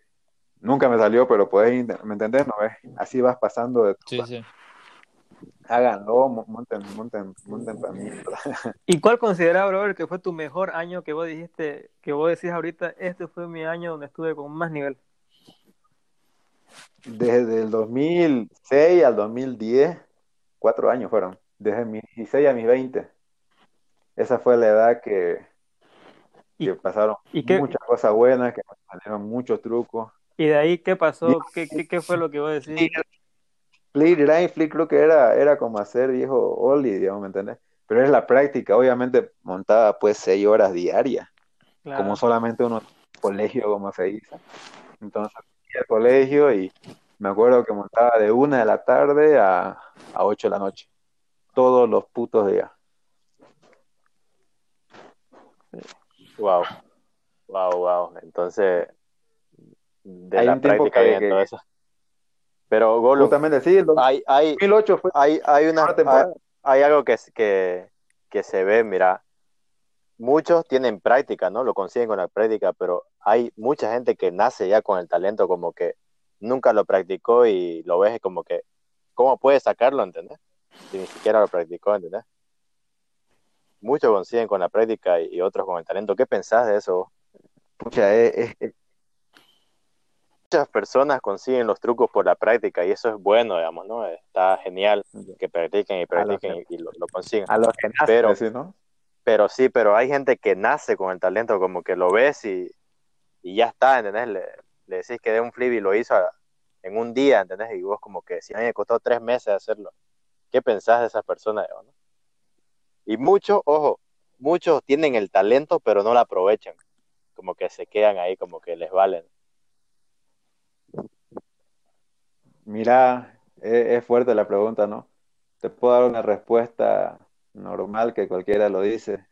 nunca me salió, pero puedes, ¿me entendés? ¿No ves? Así vas pasando de Sí, sí háganlo, monten, monten, monten para mí. ¿Y cuál consideras, brother, que fue tu mejor año que vos dijiste, que vos decís ahorita, este fue mi año donde estuve con más nivel? Desde el 2006 al 2010, cuatro años fueron, desde mis 16 a mis 20. Esa fue la edad que, que pasaron muchas cosas buenas, que salieron muchos trucos. ¿Y de ahí qué pasó? ¿Qué, qué, fue lo que vos decís? Flick Line, Flick creo que era, era como hacer viejo Oli, digamos, ¿me entendés? Pero es la práctica, obviamente montada pues seis horas diarias, como solamente uno colegio, como se dice. Entonces, fui al colegio y me acuerdo que montaba de una de la tarde a, a ocho de la noche, todos los putos días. Wow, wow, wow. Entonces, de la práctica y todo eso. Pero Golo, sí, hay, hay, 2008 fue hay, hay, una, hay, algo que, que, que se ve, mira, muchos tienen práctica, ¿no? Lo consiguen con la práctica, pero hay mucha gente que nace ya con el talento como que nunca lo practicó y lo ves como que, ¿cómo puede sacarlo, entendés? Si ni siquiera lo practicó, ¿entendés? Muchos consiguen con la práctica y, otros con el talento. ¿Qué pensás de eso? Pucha, es, muchas personas consiguen los trucos por la práctica y eso es bueno, digamos, ¿no? Está genial que practiquen y practiquen y, lo, consiguen. A los que nacen, pero, ¿sí, ¿no? pero sí, pero hay gente que nace con el talento, como que lo ves y, y ya está, ¿entendés? Le, le, decís que dé un flip y lo hizo en un día, ¿entendés? Y vos como que si a mí me costó tres meses hacerlo, ¿qué pensás de esas personas? ¿no? Y muchos, ojo, muchos tienen el talento pero no lo aprovechan, como que se quedan ahí, como que les valen. Mira, e, es, fuerte la pregunta, ¿no? Te puedo dar una respuesta normal que cualquiera lo dice.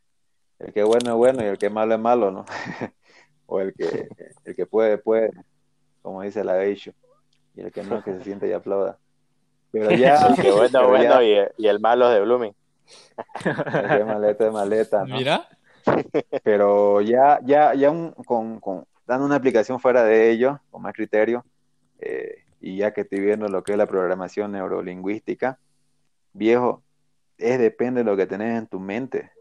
El que bueno es bueno y el que malo es malo, ¿no? o el que, el que puede, puede, como dice la Beisho. Y el que no, que se siente y aplauda. Pero ya. El que bueno, bueno y, el, malo es de Blooming. Que maleta de maleta, ¿no? Mira. Pero ya, ya, ya con, con, dando una aplicación fuera de ello, con más criterio, eh, y ya que estoy viendo lo que es la programación neurolingüística, viejo, es depende de lo que tenés en tu mente.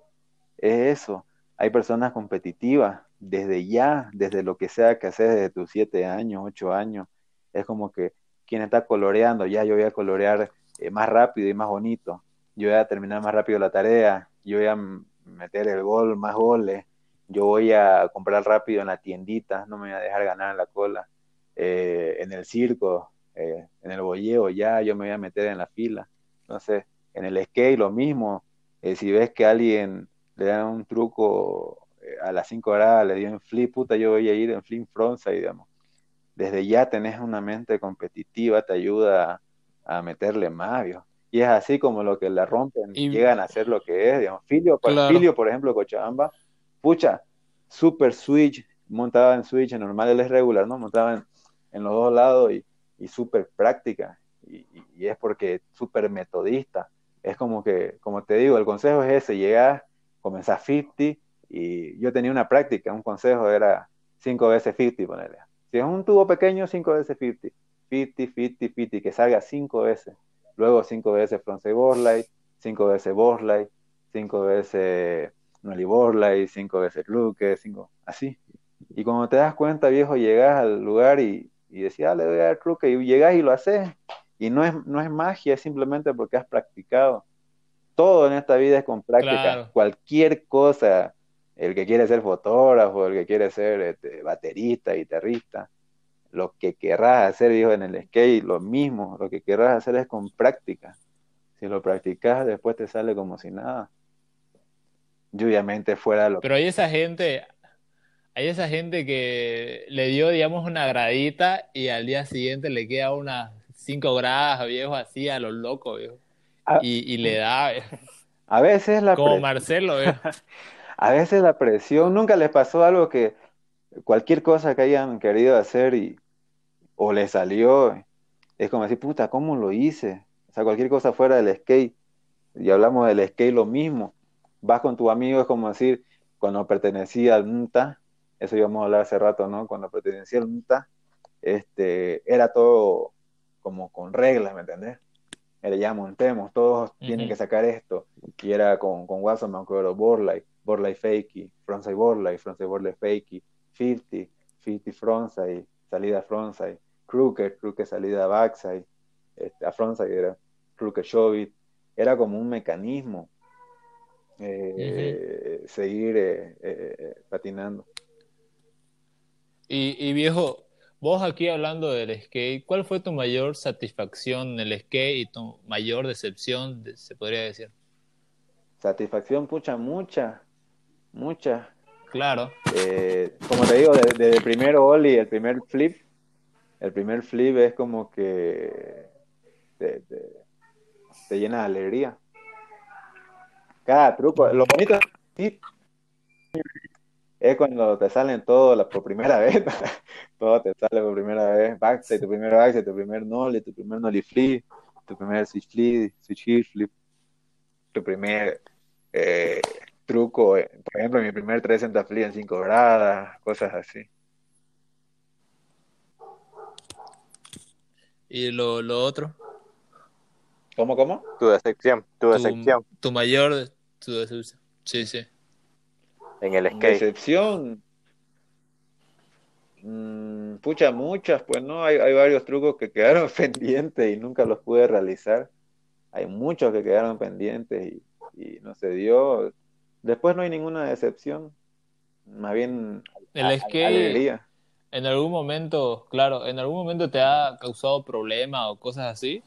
Es eso. Hay personas competitivas desde ya, desde lo que sea que haces desde tus siete años, ocho años. Es como que quien está coloreando, ya yo voy a colorear eh, más rápido y más bonito. Yo voy a terminar más rápido la tarea. Yo voy a meter el gol, más goles. Yo voy a comprar rápido en la tiendita. No me voy a dejar ganar la cola eh, en el circo, eh, en el bolleo, ya yo me voy a meter en la fila. Entonces, en el skate lo mismo, eh, si ves que alguien le da un truco a las 5 horas, le dio en flip, puta, yo voy a ir en flip frontside, digamos. Desde ya tenés una mente competitiva, te ayuda a, meterle más, Y es así como lo que le rompen, llegan a hacer lo que es, digamos. Filio, Filio por ejemplo, Cochabamba, pucha, super switch, montaba en switch, normal él es regular, ¿no? Montaba en, en los dos lados y, y súper práctica. Y, es porque súper metodista. Es como que, como te digo, el consejo es ese, llegar, comenzar 50 y yo tenía una práctica, un consejo era 5 veces 50, ponerle. Si es un tubo pequeño, 5 veces 50. 50, 50, 50, que salga 5 veces. Luego 5 veces frontside light 5 veces light 5 veces nollie light 5 veces luke, 5, así. Y cuando te das cuenta, viejo, llegas al lugar y y decía, ah, le doy a dar truque, y llegas y lo haces. Y no es, no es magia, es simplemente porque has practicado. Todo en esta vida es con práctica. Cualquier cosa, el que quiere ser fotógrafo, el que quiere ser este, baterista, guitarrista, lo que querrás hacer, viejo, en el skate, lo mismo, lo que querrás hacer es con práctica. Si lo practicas, después te sale como si nada. Y obviamente fuera lo Pero hay esa gente, hay esa gente que le dio, digamos, una gradita y al día siguiente le queda unas cinco gradas, viejo, así a los locos, viejo. Ah. y, le da. A veces la Como Marcelo, viejo. a veces la presión, nunca les pasó algo que cualquier cosa que hayan querido hacer y o le salió, es como decir, puta, ¿cómo lo hice? O sea, cualquier cosa fuera del skate, y hablamos del skate lo mismo, vas con tu amigo, es como decir, cuando pertenecía al MTA, eso íbamos a hablar hace rato, ¿no? Cuando pertenecía al MTA, este, era todo como con reglas, ¿me entendés? Era ya montemos, todos tienen que sacar esto, y era con, con Watson, me acuerdo, Borlai, Borlai Fakey, Frontside Borlai, Frontside Borlai Fakey, 50, 50 Frontside, salida Frontside, Crooked, Crooked salida Backside, este, a Frontside era Crooked Shovit, era como un mecanismo eh, seguir eh, eh, patinando. Y, viejo, vos aquí hablando del skate, ¿cuál fue tu mayor satisfacción en el skate y tu mayor decepción, se podría decir? Satisfacción, pucha, mucha, mucha. Claro. como te digo, desde el primer ollie, el primer flip, el primer flip es como que te, te llena de alegría cada truco. Lo bonito es cuando te salen todos por primera vez. todo te sale por primera vez. Backside, tu primer backside, tu primer nollie, tu primer nollie flip, tu primer switch flip, switch flip, tu primer eh, truco. Eh, por ejemplo, mi primer 360 flip en 5 gradas, cosas así. ¿Y lo, lo otro? ¿Cómo, cómo? Tu decepción, tu, decepción. Tu mayor Sí, sí. En el skate. Decepción. Mm, pucha, muchas, pues no, hay, varios trucos que quedaron pendientes y nunca los pude realizar. Hay muchos que quedaron pendientes y, no se dio. Después no hay ninguna decepción. Más bien, el skate, En algún momento, claro, en algún momento te ha causado problemas o cosas así.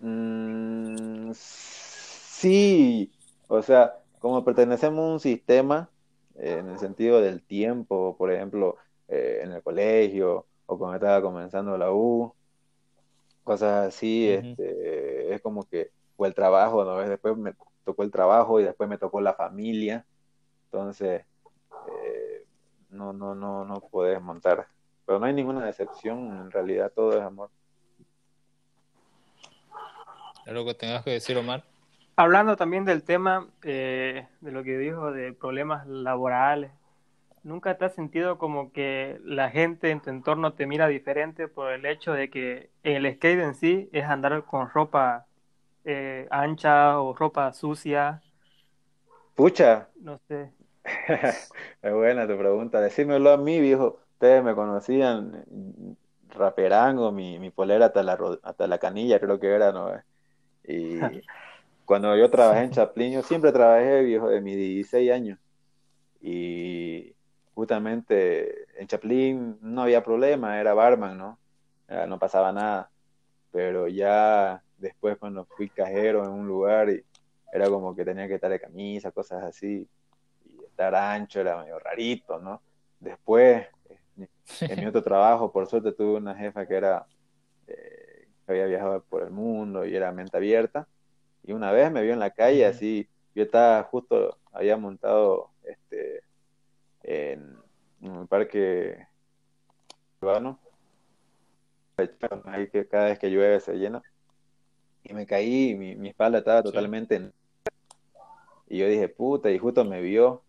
Mm, sí, o sea, como pertenecemos a un sistema, eh, en el sentido del tiempo, por ejemplo, eh, en el colegio o cuando estaba comenzando la U, cosas así, este, es como que, o el trabajo, ¿no? Después me tocó el trabajo y después me tocó la familia, entonces, no, no, no, no puedes montar. Pero no hay ninguna decepción, en realidad todo es amor. ¿Algo que tengas que decir, Omar? Hablando también del tema eh, de lo que dijo de problemas laborales, ¿nunca te has sentido como que la gente en tu entorno te mira diferente por el hecho de que el skate en sí es andar con ropa eh, ancha o ropa sucia? Pucha. No sé. Es buena tu pregunta. Decímelo a mí, viejo. Ustedes me conocían raperango, mi, mi polera hasta la, hasta la canilla creo que era, ¿no? Y Cuando yo trabajé en Chaplin, yo siempre trabajé viejo de mis 16 años. Y justamente en Chaplin no había problema, era barman, ¿no? no pasaba nada. Pero ya después cuando fui cajero en un lugar y era como que tenía que estar de camisa, cosas así, estar ancho era medio rarito, ¿no? Después, en mi otro trabajo, por suerte tuve una jefa que era, eh, que había viajado por el mundo y era mente abierta, y una vez me vio en la calle, así, yo estaba justo, había montado este en, un parque urbano, ahí que cada vez que llueve se llena, y me caí, y mi, espalda estaba totalmente en... Y yo dije, puta, y justo me vio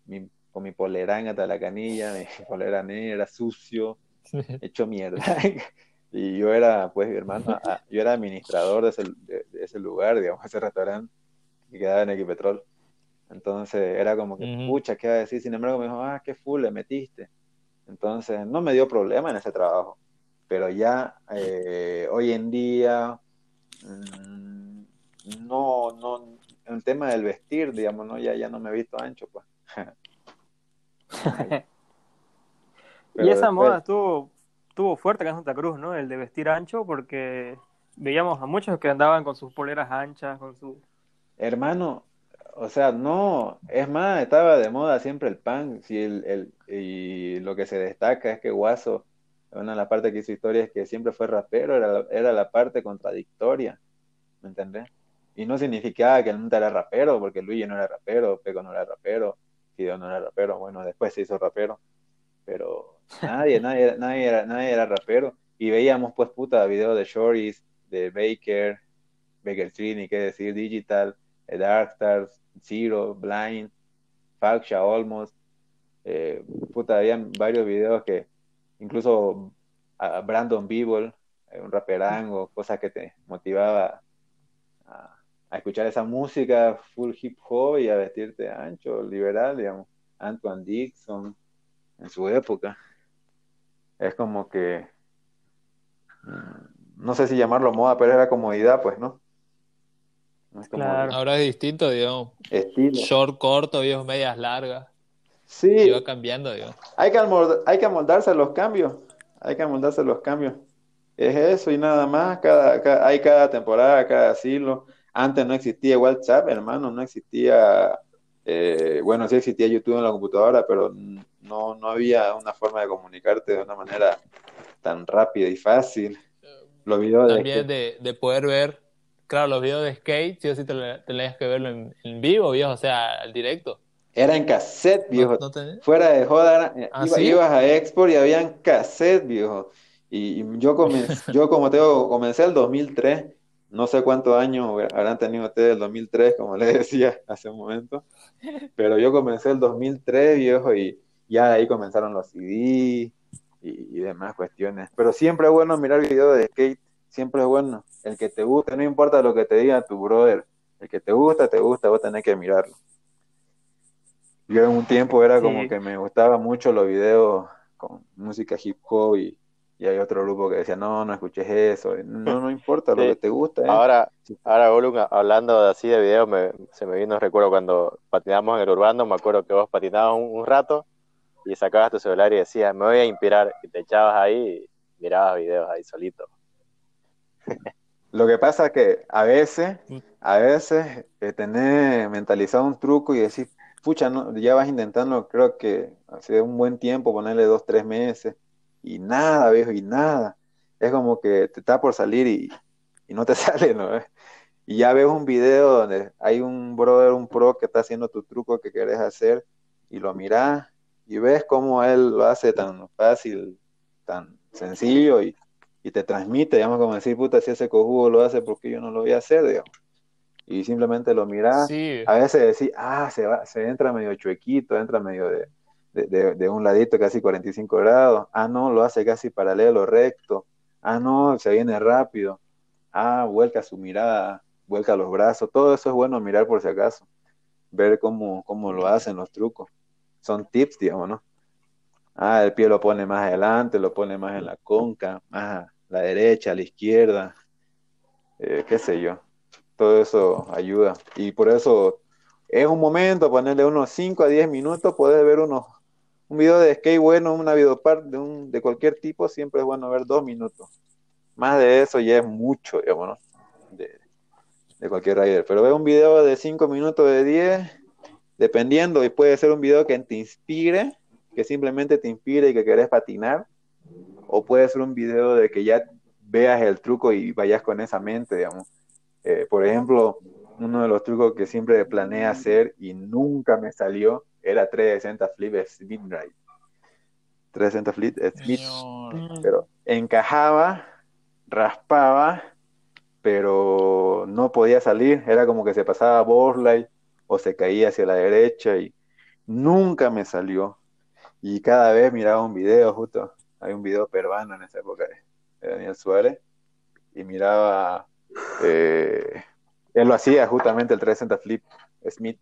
con mi polerán hasta la canilla, mi polera negra, sucio, hecho mierda. Y yo era, pues, hermano, ah, yo era administrador de ese, de, ese lugar, digamos, ese restaurante que quedaba en Equipetrol. Entonces era como que, pucha, ¿qué va a decir? Sin embargo, me dijo, ah, qué full le metiste. Entonces, no me dio problema en ese trabajo. Pero ya eh, hoy en día, mm, no, no, el tema del vestir, digamos, ¿no? Ya, ya no me he visto ancho, pues. y esa moda estuvo tuvo fuerte acá en Santa Cruz, ¿no? El de vestir ancho, porque veíamos a muchos que andaban con sus poleras anchas, con su... Hermano, o sea, no, es más, estaba de moda siempre el pan, si el, el, y lo que se destaca es que Guaso, una de las partes que hizo historia es que siempre fue rapero, era, era la parte contradictoria, ¿me entendés? Y no significaba que mundo era rapero, porque Luigi no era rapero, Peco no era rapero, Fideo no era rapero, bueno, después se hizo rapero, pero nadie, nadie, nadie, era, nadie era rapero. Y veíamos, pues, puta, videos de Shorties, de Baker, Baker Street, ni qué decir, Digital, Dark Stars, Zero, Blind, Faksha, Almost. Eh, puta, habían varios videos que incluso a Brandon Beeble, eh, un raperango, cosas que te motivaba a, escuchar esa música full hip hop y a vestirte ancho, liberal, digamos. Antoine Dixon, en su época. Es como que, mm, no sé si llamarlo moda, pero era comodidad, pues, ¿no? claro. Ahora es distinto, digamos. Estilo. Short corto, digamos, medias largas. Sí. Y va cambiando, digamos. Hay que, hay que amoldarse a los cambios. Hay que amoldarse a los cambios. Es eso y nada más. Cada, hay cada temporada, cada asilo. Antes no existía WhatsApp, hermano, no existía, eh, bueno, sí existía YouTube en la computadora, pero no, no había una forma de comunicarte de una manera tan rápida y fácil. Los videos También de, de, poder ver, claro, los videos de skate, sí o sí tenías que verlo en, vivo, viejo, o sea, al directo. Era en cassette, viejo. Fuera de joda, eh, ¿Ah, ibas a Export y habían cassette, viejo. Y, yo, comencé, yo como tengo, comencé el 2003 no sé cuántos años habrán tenido ustedes el 2003, como les decía hace un momento, pero yo comencé el 2003, viejo, y ya ahí comenzaron los CD y, demás cuestiones. Pero siempre es bueno mirar videos de skate, siempre es bueno. El que te guste, no importa lo que te diga tu brother, el que te gusta, te gusta, vos tenés que mirarlo. Yo en un tiempo era como que me gustaba mucho los videos con música hip hop y y hay otro grupo que decía, no, no escuches eso, no, no importa lo que te gusta. ¿eh? Ahora, ahora hablando así de videos, se me vino, recuerdo cuando patinamos en el urbano, me acuerdo que vos patinabas un, rato y sacabas tu celular y decías, me voy a inspirar, y te echabas ahí y mirabas videos ahí solito. Lo que pasa es que a veces, mm. a veces eh, tenés mentalizado un truco y decís, pucha, no, ya vas intentando, creo que hace un buen tiempo, ponerle dos, tres meses, y nada, viejo, y nada. Es como que te está por salir y, no te sale, ¿no? Y ya ves un video donde hay un brother, un pro que está haciendo tu truco que querés hacer y lo mirás y ves cómo él lo hace tan fácil, tan sencillo y, te transmite, digamos, como decir, puta, si ese cojudo lo hace, porque yo no lo voy a hacer, digamos? Y simplemente lo mirás. A veces decís, ah, se, va, se entra medio chuequito, entra medio de, de, un ladito casi 45 grados, ah no, lo hace casi paralelo, recto, ah no, se viene rápido, ah, vuelca su mirada, vuelca los brazos, todo eso es bueno mirar por si acaso, ver cómo, cómo lo hacen los trucos, son tips, digamos, ¿no? Ah, el pie lo pone más adelante, lo pone más en la conca, más a la derecha, a la izquierda, eh, qué sé yo, todo eso ayuda. Y por eso es un momento, ponerle unos 5 a 10 minutos, puedes ver unos un video de skate bueno, una videopart de, un, de cualquier tipo, siempre es bueno ver dos minutos. Más de eso ya es mucho, digamos, de, cualquier rider. Pero ve un video de cinco minutos, de 10, dependiendo, y puede ser un video que te inspire, que simplemente te inspire y que querés patinar, o puede ser un video de que ya veas el truco y vayas con esa mente, digamos. Eh, por ejemplo, uno de los trucos que siempre planeé hacer y nunca me salió era 360 flip Smith Ride. 360 flip Smith, pero encajaba, raspaba, pero no podía salir, era como que se pasaba borlay o se caía hacia la derecha y nunca me salió. Y cada vez miraba un video, justo, hay un video peruano en esa época de Daniel Suárez, y miraba, eh, él lo hacía justamente el 360 flip Smith,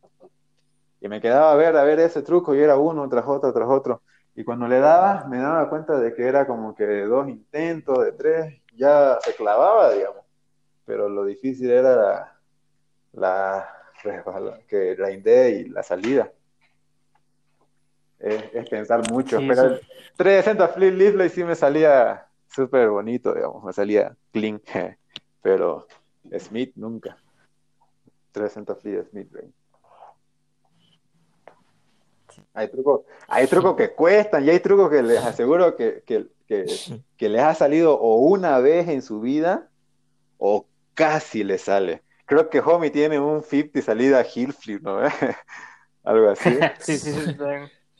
y me quedaba a ver, a ver ese truco y era uno tras otro, tras otro. Y cuando le daba, me daba cuenta de que era como que de dos intentos, de tres, ya se clavaba, digamos. Pero lo difícil era la, la que y la salida. es, pensar mucho. pero 360 flip Leaflet sí me salía súper bonito, digamos, me salía clean. pero Smith nunca. 360 flip Smith, Hay trucos, hay trucos que cuestan y hay trucos que les aseguro que, que, que, les ha salido o una vez en su vida o casi le sale. Creo que Homie tiene un 50 salida Hill Flip, ¿no? Algo así. sí, sí, sí.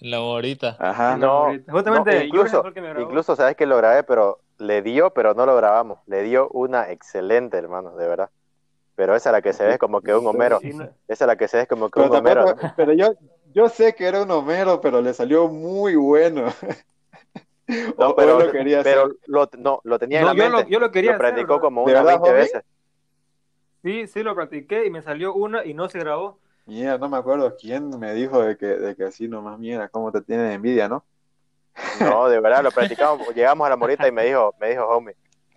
La bonita. Ajá. No, Justamente, incluso, incluso sabes que lo grabé, pero le dio, pero no lo grabamos. Le dio una excelente, hermano, de verdad. Pero esa es la que se ve como que un Homero. Esa es la que se ve como que un Homero. Pero yo, yo sé que era un Homero, pero le salió muy bueno. No, pero, lo, quería pero lo, no, lo tenía en la yo mente. Lo, yo lo quería lo practicó como unas 20 veces. Sí, sí, lo practiqué y me salió una y no se grabó. Mira, no me acuerdo quién me dijo de que, de que así nomás, mira, cómo te tienen envidia, ¿no? No, de verdad, lo practicamos. Llegamos a la morita y me dijo, me dijo, homie,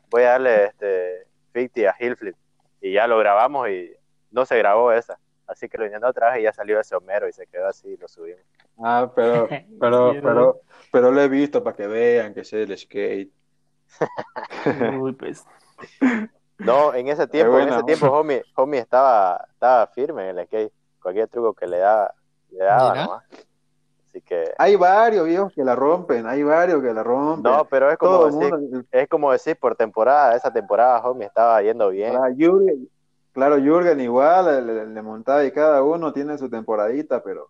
voy a darle este 50 a Hillflip. Y ya lo grabamos y no se grabó esa. Así que lo intentó otra vez y ya salió ese Homero y se quedó así y lo subimos. Ah, pero, pero, pero, pero lo he visto para que vean que sé el skate. pues. No, en ese tiempo, en ese tiempo, homie, homie estaba, estaba firme en el skate. Cualquier truco que le daba, le daba nomás. Así que... Hay varios viejos que la rompen, hay varios que la rompen. No, pero es como, decir, es como decir por temporada, esa temporada homie estaba yendo bien. Ah, claro, Jürgen igual, le, montaba y cada uno tiene su temporadita, pero,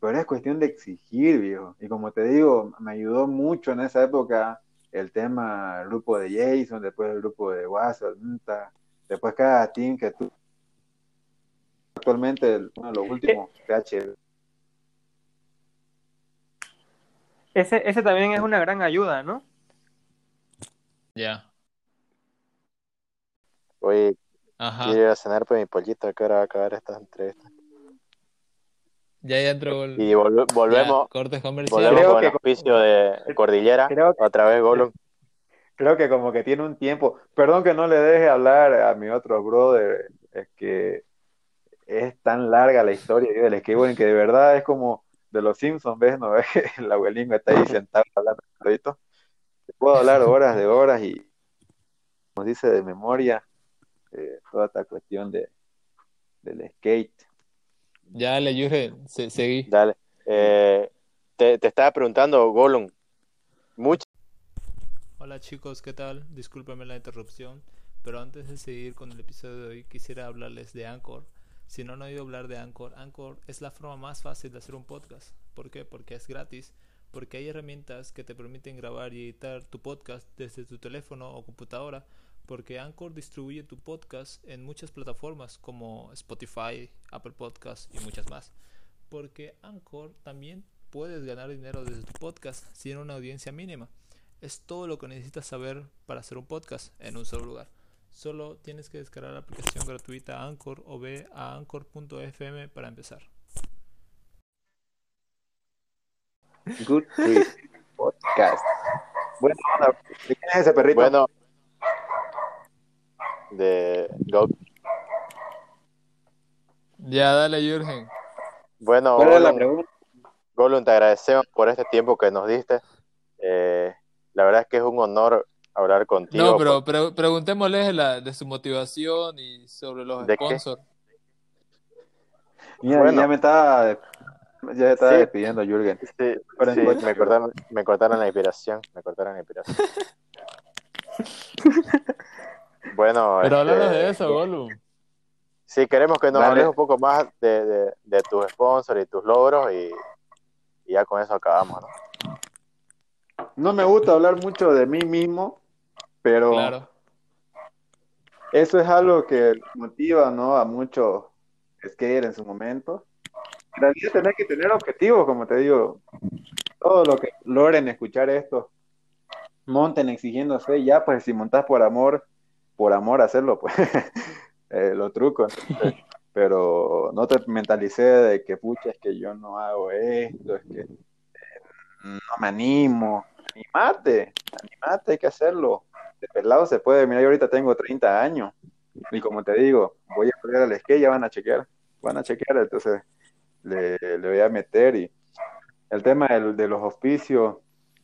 pero es cuestión de exigir, viejo. Y como te digo, me ayudó mucho en esa época el tema, el grupo de Jason, después el grupo de WhatsApp, después cada team que tú actualmente uno de los últimos PH. Ese, ese también es una gran ayuda, ¿no? Ya. Oye, quiero ir a cenar por mi pollito, que ahora va a acabar esta entrevista. Ya, ya entró. Y volvemos. cortes comerciales. Volvemos con el auspicio de Cordillera. Creo que, otra vez Gollum. Creo que como que tiene un tiempo. Perdón que no le deje hablar a mi otro brother. Es que es tan larga la historia del skateboarding que de verdad es como de los Simpsons, ¿ves? ¿No ves? El abuelín está ahí sentado hablando Puedo hablar horas de horas y nos dice de memoria eh, toda esta cuestión de, del skate. Ya, dale, Yure, seguí. Dale. Eh, te, te, estaba preguntando, Gollum. Mucho. Hola chicos, ¿qué tal? Discúlpeme la interrupción, pero antes de seguir con el episodio de hoy quisiera hablarles de Anchor. Si no han oído hablar de Anchor, Anchor es la forma más fácil de hacer un podcast. ¿Por qué? Porque es gratis, porque hay herramientas que te permiten grabar y editar tu podcast desde tu teléfono o computadora porque Anchor distribuye tu podcast en muchas plataformas como Spotify, Apple Podcasts y muchas más. Porque Anchor también puedes ganar dinero desde tu podcast sin una audiencia mínima. Es todo lo que necesitas saber para hacer un podcast en un solo lugar. Solo tienes que descargar la aplicación gratuita Anchor o ve a anchor.fm para empezar. Good Podcast. Bueno, ¿de quién es ese perrito? Bueno, de Go. Ya, dale, Jürgen. Bueno, Golun, te agradecemos por este tiempo que nos diste. Eh, la verdad es que es un honor hablar contigo. No, pero preguntémosle de su motivación y sobre los sponsors. Ya, me estaba, ya estaba despidiendo, Jürgen. Sí, me, cortaron, me cortaron la inspiración. Me cortaron la inspiración. Bueno, pero este, de eso, Gollum. Sí, queremos que nos hables un poco más de, de, tus sponsors y tus logros y, ya con eso acabamos, ¿no? No me gusta hablar mucho de mí mismo, pero eso es algo que motiva, ¿no? A muchos skaters en su momento. En realidad tener que tener objetivos, como te digo. Todo lo que logren escuchar esto, monten exigiéndose, ya pues si montas por amor, por amor a hacerlo, pues, eh, lo truco. pero no te mentalicé de que, pucha, es que yo no hago esto, es que eh, no me animo. Animate, animate, hay que hacerlo. De pelado se puede, mira, yo ahorita tengo 30 años y como te digo, voy a poner al skate, ya van a chequear, van a chequear, entonces le, le voy a meter y el tema de los hospicios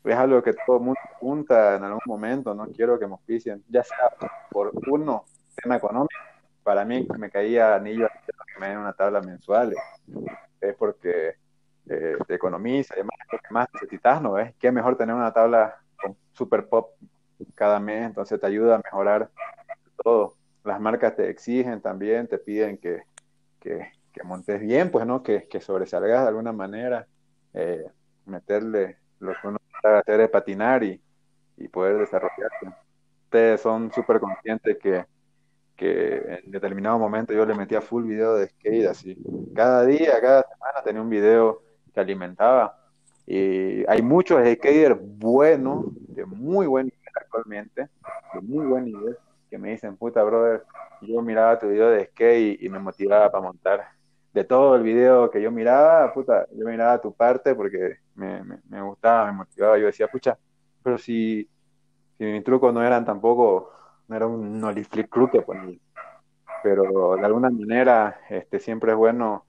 es algo que todo el mundo apunta en algún momento, no quiero que me auspicien, ya sea por uno, tema económico, para mí me caía anillo que me den una tabla mensual, es porque eh, te economiza, además lo que más necesitas, ¿no ves? Qué mejor tener una tabla con super pop cada mes, entonces te ayuda a mejorar todo. Las marcas te exigen también, te piden que, que, montes bien, pues, ¿no? Que, que sobresalgas de alguna manera, eh, meterle lo que uno hacer es patinar y, y poder desarrollarse. Ustedes son súper conscientes que, que en determinado momento yo le metía full video de skate, así. Cada día, cada semana tenía un video que alimentaba. Y hay muchos skaters buenos, de muy buen nivel actualmente, de muy buen nivel, que me dicen, puta, brother, yo miraba tu video de skate y, me motivaba para montar. De todo el video que yo miraba, puta, yo miraba tu parte porque me, me, gustaba, me motivaba. Yo decía, pucha, pero si, si mis trucos no eran tampoco, no era un nollie flip que ponía. Pero de alguna manera, este, siempre es bueno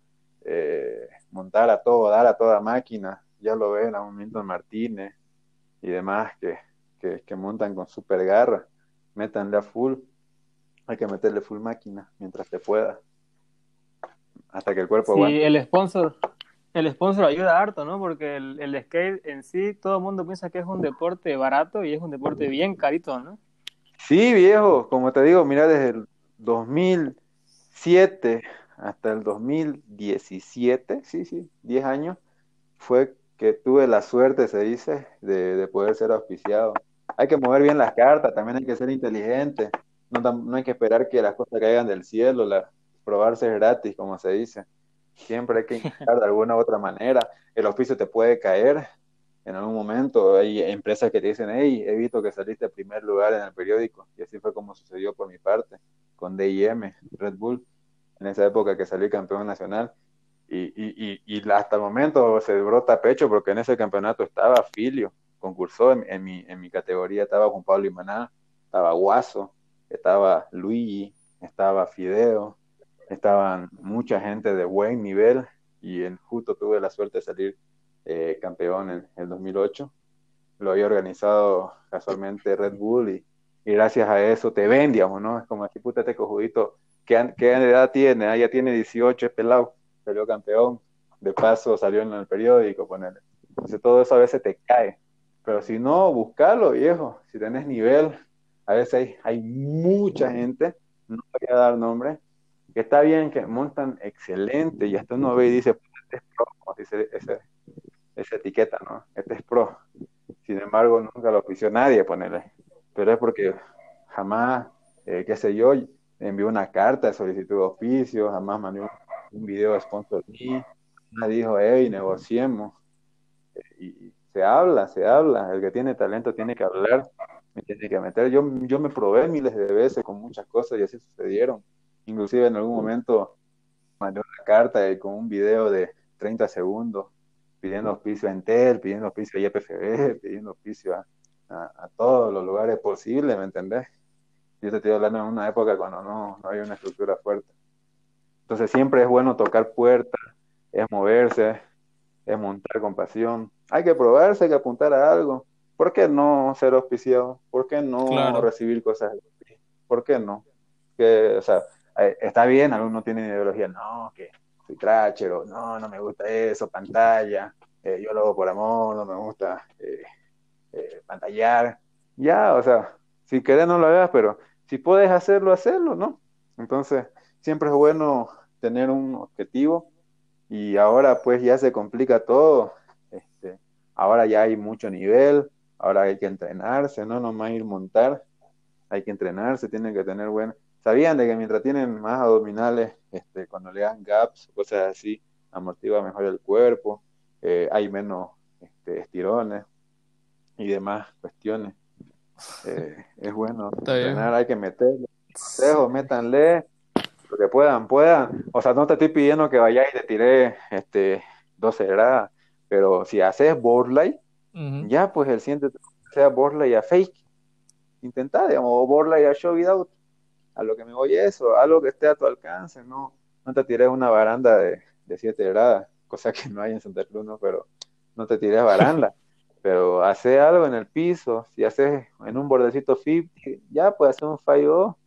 eh, montar a todo, dar a toda máquina. Ya lo ven a Milton Martínez y demás que, que, montan con super garra. Métanle a full. Hay que meterle full máquina mientras se pueda. Hasta que el cuerpo Sí, el sponsor, el sponsor ayuda harto, ¿no? Porque el, el, skate en sí, todo el mundo piensa que es un deporte barato y es un deporte bien carito, ¿no? Sí, viejo, como te digo, mira, desde el 2007 hasta el 2017, sí, sí, 10 años, fue que tuve la suerte, se dice, de, poder ser auspiciado. Hay que mover bien las cartas, también hay que ser inteligente, no, no hay que esperar que las cosas caigan del cielo, la, probarse gratis, como se dice. Siempre hay que intentar de alguna u otra manera. El auspicio te puede caer en algún momento. Hay empresas que te dicen, hey, he visto que saliste en primer lugar en el periódico. Y así fue como sucedió por mi parte con DIM, Red Bull en esa época que salí campeón nacional. Y, y, y, hasta el momento se brota pecho porque en ese campeonato estaba Filio, concursó en, mi, en mi categoría, estaba Juan Pablo Imaná, estaba Guaso, estaba Luigi, estaba Fideo, estaban mucha gente de buen nivel y en, justo tuve la suerte de salir eh, campeón en el 2008. Lo había organizado casualmente Red Bull y, y gracias a eso te ven, digamos, ¿no? Es como así, puta, este cojudito ¿Qué, ¿Qué, edad tiene? Ah, ya tiene 18, es pelado, salió campeón. De paso salió en el periódico, ponerle. Entonces todo eso a veces te cae. Pero si no, buscalo, viejo. Si tenés nivel, a veces hay, hay mucha gente, no voy a dar nombre, que está bien, que montan excelente, y hasta uno ve y dice, este es pro, como dice ese, esa etiqueta, ¿no? Este es pro. Sin embargo, nunca lo ofició nadie, ponerle. Pero es porque jamás, eh, qué sé yo, envió una carta de solicitud de oficio, jamás mandó un, video de sponsor nadie dijo, hey, negociemos. Y se habla, se habla, el que tiene talento tiene que hablar, me tiene que meter. Yo, yo me probé miles de veces con muchas cosas y así sucedieron. Inclusive en algún momento mandé una carta con un video de 30 segundos pidiendo oficio a Entel, pidiendo oficio a YPFB, pidiendo oficio a, a todos los lugares posibles, ¿me entendés? Yo te estoy hablando en una época cuando no, no hay una estructura fuerte. Entonces siempre es bueno tocar puertas, es moverse, es montar con pasión. Hay que probarse, hay que apuntar a algo. ¿Por qué no ser auspiciado? ¿Por qué no recibir cosas? ¿Por qué no? Que, o sea, eh, está bien, algunos tienen ideología, no, que soy trachero, no, no me gusta eso, pantalla, eh, yo lo hago por amor, no me gusta eh, pantallar. Ya, o sea, si querés no lo hagas, pero si puedes hacerlo, hacerlo, ¿no? Entonces, siempre es bueno tener un objetivo y ahora pues ya se complica todo. Este, ahora ya hay mucho nivel, ahora hay que entrenarse, no nomás ir montar, hay que entrenarse, tienen que tener buen... Sabían de que mientras tienen más abdominales, este, cuando le dan gaps, cosas así, amortigua mejor el cuerpo, eh, hay menos este, estirones y demás cuestiones. Eh, es bueno entrenar, hay que meterle. Consejos, métanle lo que puedan, puedan. O sea, no te estoy pidiendo que vayáis y te tiré este, 12 gradas, pero si haces borlay, ya pues el siguiente sea borlay a fake. Intentá, digamos, o borlay a show without. A lo que me voy eso, algo que esté a tu alcance, no, no te tires una baranda de, de 7 gradas, cosa que no hay en Santa Cruz, ¿no? Pero no te tires baranda, pero hace algo en el piso, si haces en un bordecito 50, ya puedes hacer un fallo,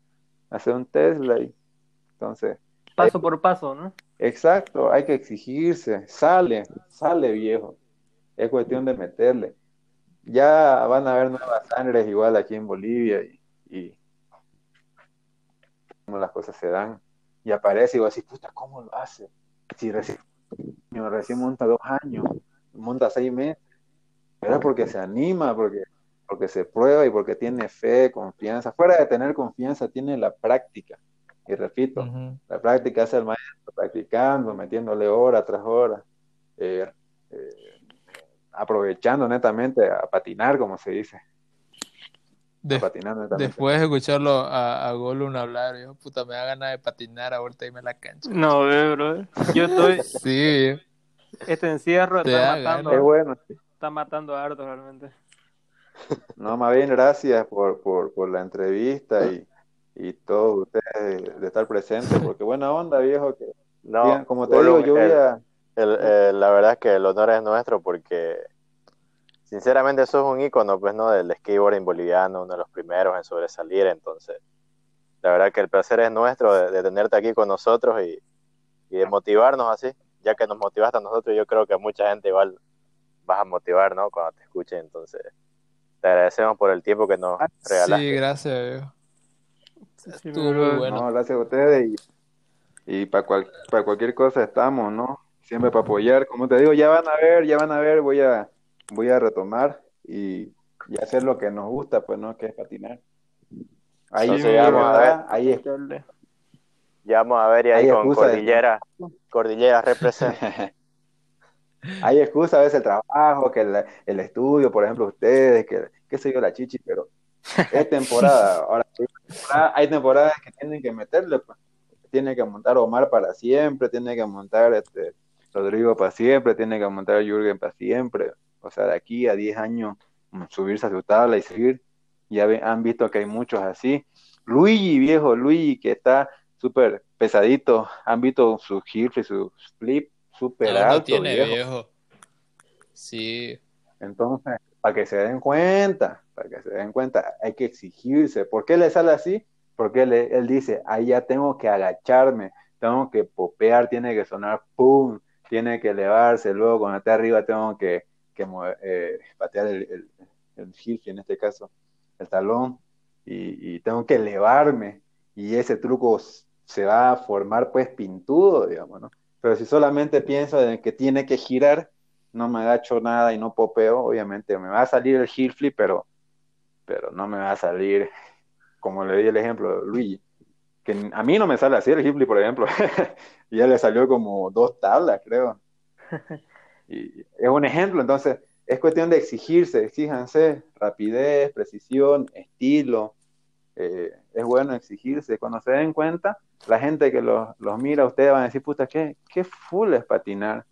hacer un Tesla y entonces paso por paso, ¿no? Exacto, hay que exigirse, sale, sale viejo. Es cuestión de meterle. Ya van a haber nuevas sangres igual aquí en Bolivia y, y las cosas se dan. Y aparece y va a decir, puta, ¿cómo lo hace? Si recién, recién monta dos años, monta seis meses, pero porque se anima, porque, porque se prueba y porque tiene fe, confianza. Fuera de tener confianza, tiene la práctica. Y repito, la práctica es el maestro, practicando, metiéndole hora tras hora, eh, eh, aprovechando netamente a patinar, como se dice. Después de escucharlo a, a Golun hablar, yo, puta, me da ganas de patinar ahorita y me la cancha. No, bro. Yo estoy. sí. Este encierro está matando. Es bueno. Está matando a harto realmente. No, más bien, gracias por, por, por la entrevista y y todos ustedes de, estar presentes, porque buena onda, viejo, que no, como te digo, yo voy a... la verdad es que el honor es nuestro porque sinceramente eso es un icono pues no del skateboarding boliviano, uno de los primeros en sobresalir, entonces la verdad que el placer es nuestro de, tenerte aquí con nosotros y, y, de motivarnos así, ya que nos motivaste a nosotros, yo creo que a mucha gente igual vas a motivar, ¿no? Cuando te escuchen, entonces te agradecemos por el tiempo que nos regalaste. Sí, gracias, viejo bueno. gracias a ustedes y, para, para cualquier cosa estamos, ¿no? Siempre para apoyar. Como te digo, ya van a ver, ya van a ver, voy a, voy a retomar y, hacer lo que nos gusta, pues, ¿no? Que es patinar. Ahí, ya vamos a ver. Ahí es. Ya vamos a ver y ahí, con Cordillera, Cordillera representa. Hay excusa a veces el trabajo, que el, el, estudio, por ejemplo, ustedes, que qué sé yo, la chichi, pero es temporada. Ahora, hay temporadas que tienen que meterle, pues. Tiene que montar Omar para siempre, tiene que montar este Rodrigo para siempre, tiene que montar Jürgen para siempre. O sea, de aquí a 10 años, mm, subirse a su tabla y seguir. Ya han visto que hay muchos así. Luigi, viejo, Luigi, que está súper pesadito. Han visto su y su flip súper alto. tiene, viejo. Sí. Entonces, para que se den cuenta, para que se den cuenta, hay que exigirse. ¿Por qué le sale así? Porque él, dice, ahí ya tengo que agacharme, tengo que popear, tiene que sonar pum, tiene que elevarse, luego cuando esté arriba tengo que, que eh, patear el, el, el en este caso, el talón, y, tengo que elevarme, y ese truco se va a formar pues pintudo, digamos, ¿no? Pero si solamente pienso en que tiene que girar, no me agacho nada y no popeo, obviamente me va a salir el heel flip, pero, pero no me va a salir, como le di el ejemplo de Luigi, que a mí no me sale así el heel flip, por ejemplo, y ya le salió como dos tablas, creo. Y es un ejemplo, entonces es cuestión de exigirse, exíjanse rapidez, precisión, estilo. Eh, es bueno exigirse. Cuando se den cuenta, la gente que los, los mira, ustedes van a decir, puta, qué, qué full es patinar.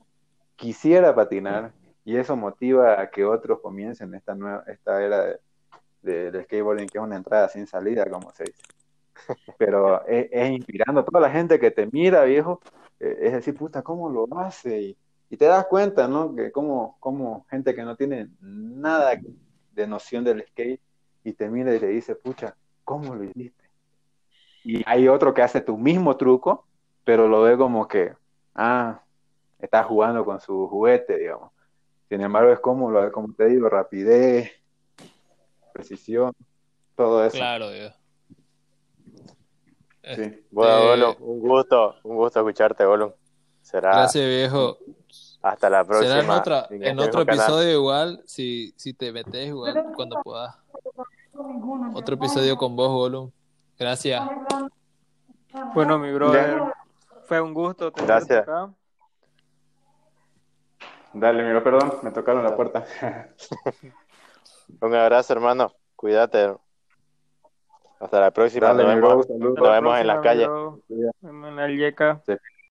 Quisiera patinar y eso motiva a que otros comiencen esta nueva esta era de, skateboarding que es una entrada sin salida como se dice. Pero es, inspirando a toda la gente que te mira viejo. Eh, es decir puta cómo lo hace te das cuenta no que como como gente que no tiene nada de noción del skate y te mira y te dice pucha cómo lo hiciste y hay otro que hace tu mismo truco pero lo ve como que ah está jugando con su juguete, digamos. Sin embargo, es como, como te digo, rapidez, precisión, todo eso. Claro, Dios. Sí. Este, bueno, un gusto, un gusto escucharte, Bolo. Será. Gracias, viejo. Hasta la próxima. Será en, otra, en, otro episodio igual, si, si te metes igual, cuando puedas. Otro episodio con vos, Bolo. Gracias. Bueno, mi brother, fue un gusto. Gracias. Acá. Dale, mira, perdón, me tocaron la puerta. Un abrazo, hermano. Cuídate. Hasta la próxima. nos, vemos, en la calle. En la yeca.